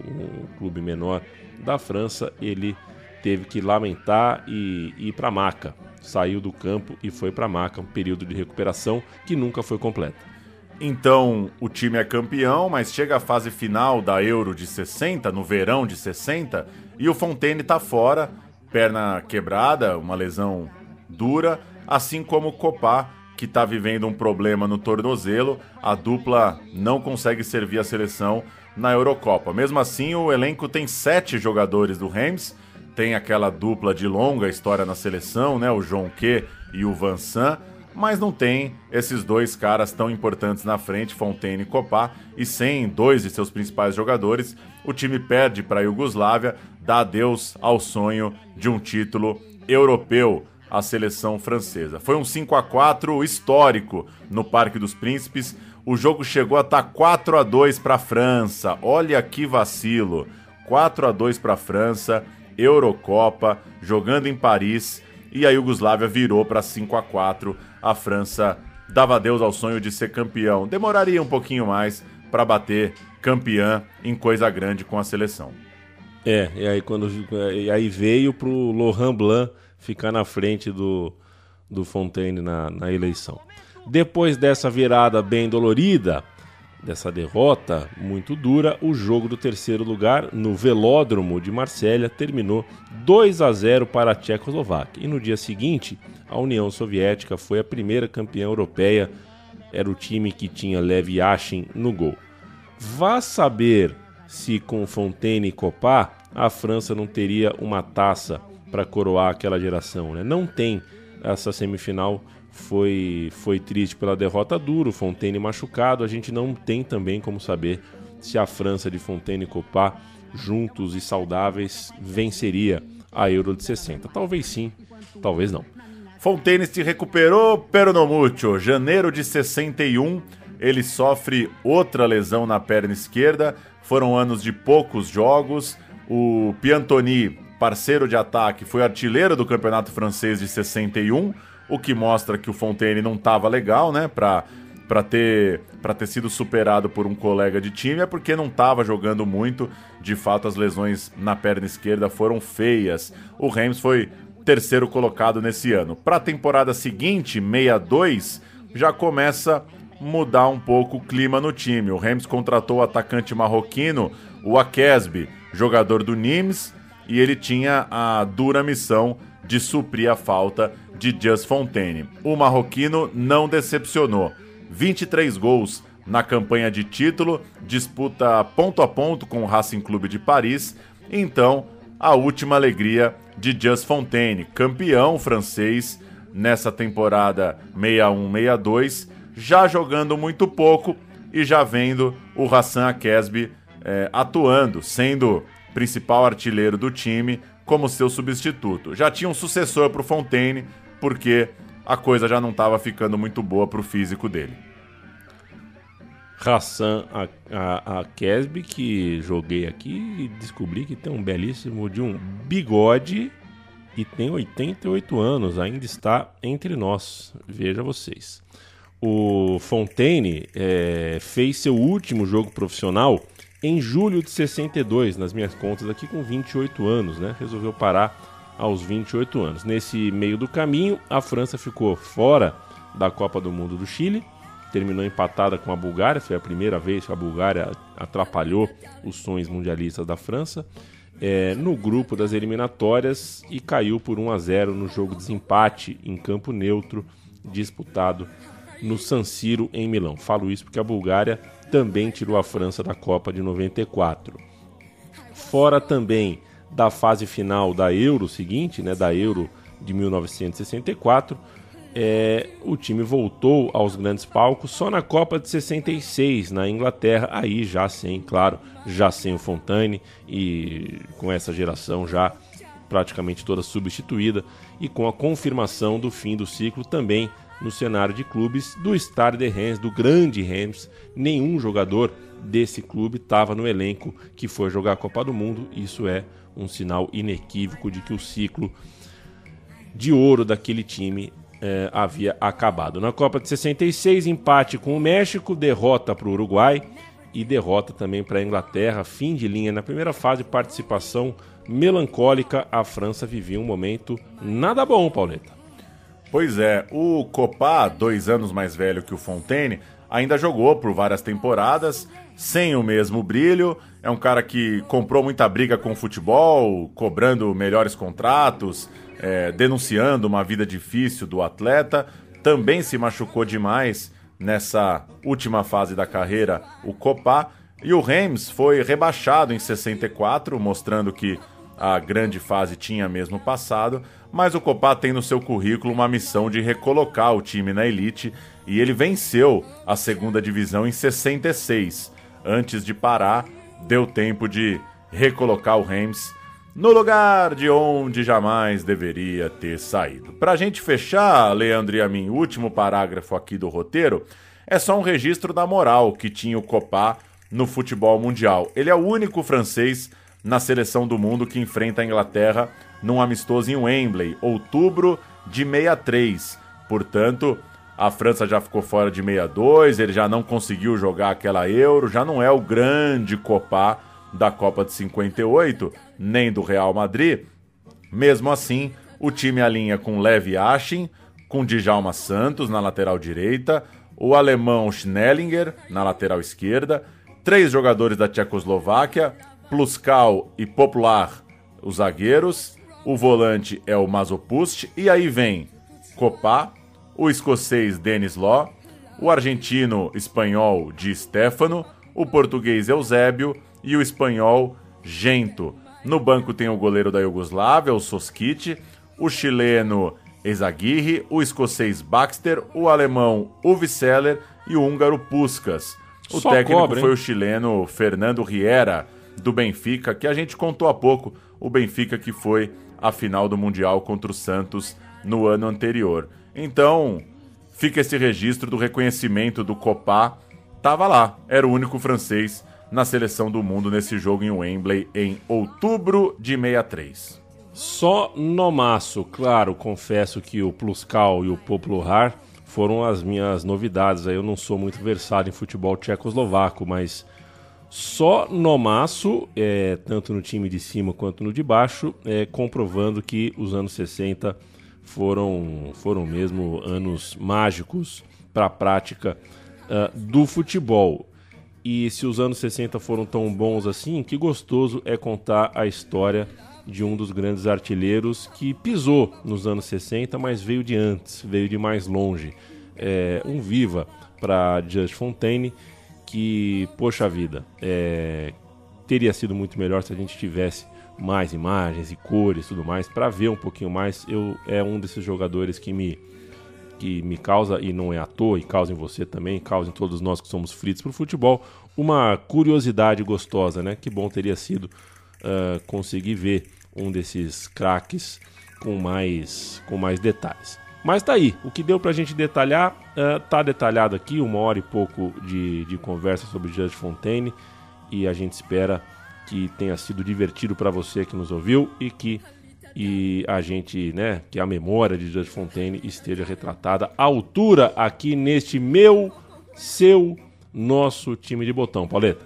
Speaker 2: clube menor da França, ele teve que lamentar e ir para a maca. Saiu do campo e foi para a maca, um período de recuperação que nunca foi completa.
Speaker 3: Então o time é campeão, mas chega a fase final da Euro de 60, no verão de 60, e o Fontaine tá fora, perna quebrada, uma lesão dura, assim como o Copá, que está vivendo um problema no tornozelo. A dupla não consegue servir a seleção na Eurocopa. Mesmo assim, o elenco tem sete jogadores do Reims, tem aquela dupla de longa história na seleção, né? O João Q e o Vansan mas não tem esses dois caras tão importantes na frente, Fontaine e Copá, e sem dois de seus principais jogadores, o time perde para a Iugoslávia, dá adeus ao sonho de um título europeu à seleção francesa. Foi um 5 a 4 histórico no Parque dos Príncipes. O jogo chegou a estar 4 a 2 para a França. Olha que vacilo. 4 a 2 para a França, Eurocopa, jogando em Paris, e a Iugoslávia virou para 5 a 4 a França dava adeus ao sonho de ser campeão. Demoraria um pouquinho mais para bater campeã em coisa grande com a seleção.
Speaker 2: É, e aí quando e aí veio pro Laurent Blanc ficar na frente do, do Fontaine na, na eleição. Depois dessa virada bem dolorida, dessa derrota muito dura, o jogo do terceiro lugar no Velódromo de Marsella terminou 2 a 0 para a Tchecoslováquia. E no dia seguinte, a União Soviética foi a primeira campeã europeia. Era o time que tinha Lev Yashin no gol. Vá saber se com Fontaine e Copá a França não teria uma taça para coroar aquela geração. Né? Não tem essa semifinal foi, foi triste pela derrota dura, o Fontaine machucado. A gente não tem também como saber se a França de Fontaine e Copá, juntos e saudáveis, venceria a Euro de 60. Talvez sim, talvez não.
Speaker 3: Fontaine se recuperou, pero no mucho. Janeiro de 61, ele sofre outra lesão na perna esquerda. Foram anos de poucos jogos. O Piantoni parceiro de ataque, foi artilheiro do campeonato francês de 61, o que mostra que o Fontaine não estava legal, né? Pra, pra, ter, pra ter sido superado por um colega de time, é porque não estava jogando muito. De fato, as lesões na perna esquerda foram feias. O Reims foi terceiro colocado nesse ano. Para a temporada seguinte, 62, já começa mudar um pouco o clima no time. O Reims contratou o atacante marroquino, o Akesby, jogador do Nimes, e ele tinha a dura missão de suprir a falta de Just Fontaine. O marroquino não decepcionou. 23 gols na campanha de título, disputa ponto a ponto com o Racing Clube de Paris. Então, a última alegria de Just Fontaine, campeão francês nessa temporada 61-62, já jogando muito pouco e já vendo o Hassan Akesby é, atuando, sendo principal artilheiro do time como seu substituto. Já tinha um sucessor para o Fontaine, porque a coisa já não estava ficando muito boa para o físico dele.
Speaker 2: Hassan a, a, a Kesby, que joguei aqui e descobri que tem um belíssimo de um bigode e tem 88 anos, ainda está entre nós. Veja vocês. O Fontaine é, fez seu último jogo profissional em julho de 62, nas minhas contas aqui, com 28 anos, né? Resolveu parar aos 28 anos. Nesse meio do caminho, a França ficou fora da Copa do Mundo do Chile terminou empatada com a Bulgária, foi a primeira vez que a Bulgária atrapalhou os sonhos mundialistas da França. É, no grupo das eliminatórias e caiu por 1 a 0 no jogo de desempate em campo neutro disputado no San Siro em Milão. Falo isso porque a Bulgária também tirou a França da Copa de 94. Fora também da fase final da Euro seguinte, né, da Euro de 1964, é, o time voltou aos grandes palcos só na Copa de 66 na Inglaterra, aí já sem, claro, já sem o Fontaine e com essa geração já praticamente toda substituída e com a confirmação do fim do ciclo também no cenário de clubes do Stade de Reims, do grande Reims. Nenhum jogador desse clube estava no elenco que foi jogar a Copa do Mundo. Isso é um sinal inequívoco de que o ciclo de ouro daquele time é, havia acabado. Na Copa de 66, empate com o México, derrota para o Uruguai e derrota também para a Inglaterra. Fim de linha na primeira fase, participação melancólica. A França vivia um momento nada bom, Pauleta.
Speaker 3: Pois é, o Copa, dois anos mais velho que o Fontaine, ainda jogou por várias temporadas, sem o mesmo brilho. É um cara que comprou muita briga com o futebol, cobrando melhores contratos, é, denunciando uma vida difícil do atleta. Também se machucou demais nessa última fase da carreira, o Copa. E o Reims foi rebaixado em 64, mostrando que a grande fase tinha mesmo passado. Mas o Copa tem no seu currículo uma missão de recolocar o time na elite e ele venceu a segunda divisão em 66. Antes de parar, deu tempo de recolocar o Reims no lugar de onde jamais deveria ter saído. Para a gente fechar, Leandro e a mim, último parágrafo aqui do roteiro, é só um registro da moral que tinha o Copá no futebol mundial. Ele é o único francês na seleção do mundo que enfrenta a Inglaterra num amistoso em Wembley, outubro de 63. Portanto, a França já ficou fora de 62, ele já não conseguiu jogar aquela Euro, já não é o grande Copá da Copa de 58, nem do Real Madrid. Mesmo assim, o time alinha com Levi Ashin, com Djalma Santos na lateral direita, o alemão Schnellinger na lateral esquerda, três jogadores da Tchecoslováquia, Pluskal e Popular, os zagueiros, o volante é o Mazopust, e aí vem Copá, o escocês Denis Law, o argentino espanhol Di Stefano, o português Eusébio e o espanhol Gento. No banco tem o goleiro da Iugoslávia, o Soskic, o chileno Ezaguirre, o escocês Baxter, o alemão Uwe Seller e o húngaro Puskas. O
Speaker 2: Só
Speaker 3: técnico
Speaker 2: cobra,
Speaker 3: foi o chileno Fernando Riera, do Benfica, que a gente contou há pouco, o Benfica que foi a final do Mundial contra o Santos no ano anterior. Então, fica esse registro do reconhecimento do Copá. Tava lá, era o único francês na seleção do mundo nesse jogo em Wembley em outubro de 63.
Speaker 2: Só no maço, claro, confesso que o Pluscal e o Popluar foram as minhas novidades. Eu não sou muito versado em futebol tchecoslovaco, mas só no maço, é, tanto no time de cima quanto no de baixo, é, comprovando que os anos 60 foram, foram mesmo anos mágicos para a prática uh, do futebol. E se os anos 60 foram tão bons assim, que gostoso é contar a história de um dos grandes artilheiros que pisou nos anos 60, mas veio de antes, veio de mais longe. É, um viva para Just Fontaine que, poxa vida, é, teria sido muito melhor se a gente tivesse mais imagens e cores e tudo mais para ver um pouquinho mais. Eu é um desses jogadores que me que me causa e não é à toa e causa em você também, causa em todos nós que somos fritos pro futebol, uma curiosidade gostosa, né? Que bom teria sido uh, conseguir ver um desses craques com mais com mais detalhes. Mas tá aí, o que deu pra gente detalhar, uh, tá detalhado aqui, uma hora e pouco de, de conversa sobre Judge Fontaine e a gente espera que tenha sido divertido para você que nos ouviu e que e a gente, né, que a memória de Judge Fontaine esteja retratada à altura aqui neste meu, seu, nosso time de botão. Pauleta.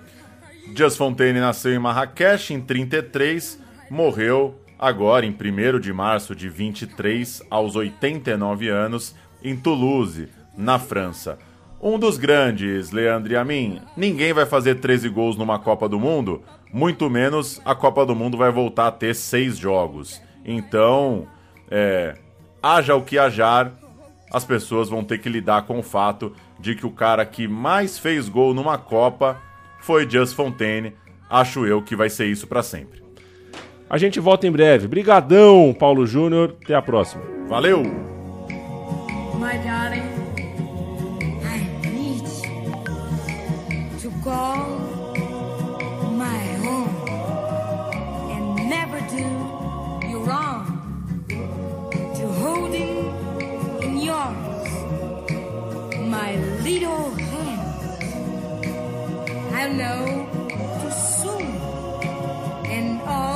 Speaker 3: Just Fontaine nasceu em Marrakech em 33, morreu agora em 1 de março de 23 aos 89 anos em Toulouse, na França. Um dos grandes, Leandro Amin. Ninguém vai fazer 13 gols numa Copa do Mundo, muito menos a Copa do Mundo vai voltar a ter seis jogos. Então, é, haja o que hajar, as pessoas vão ter que lidar com o fato de que o cara que mais fez gol numa Copa foi Just Fontaine. Acho eu que vai ser isso para sempre.
Speaker 2: A gente volta em breve. Brigadão, Paulo Júnior. Até a próxima.
Speaker 3: Valeu!
Speaker 20: My darling, I need to call my own and never do you wrong. To holding in yours my little hand. I know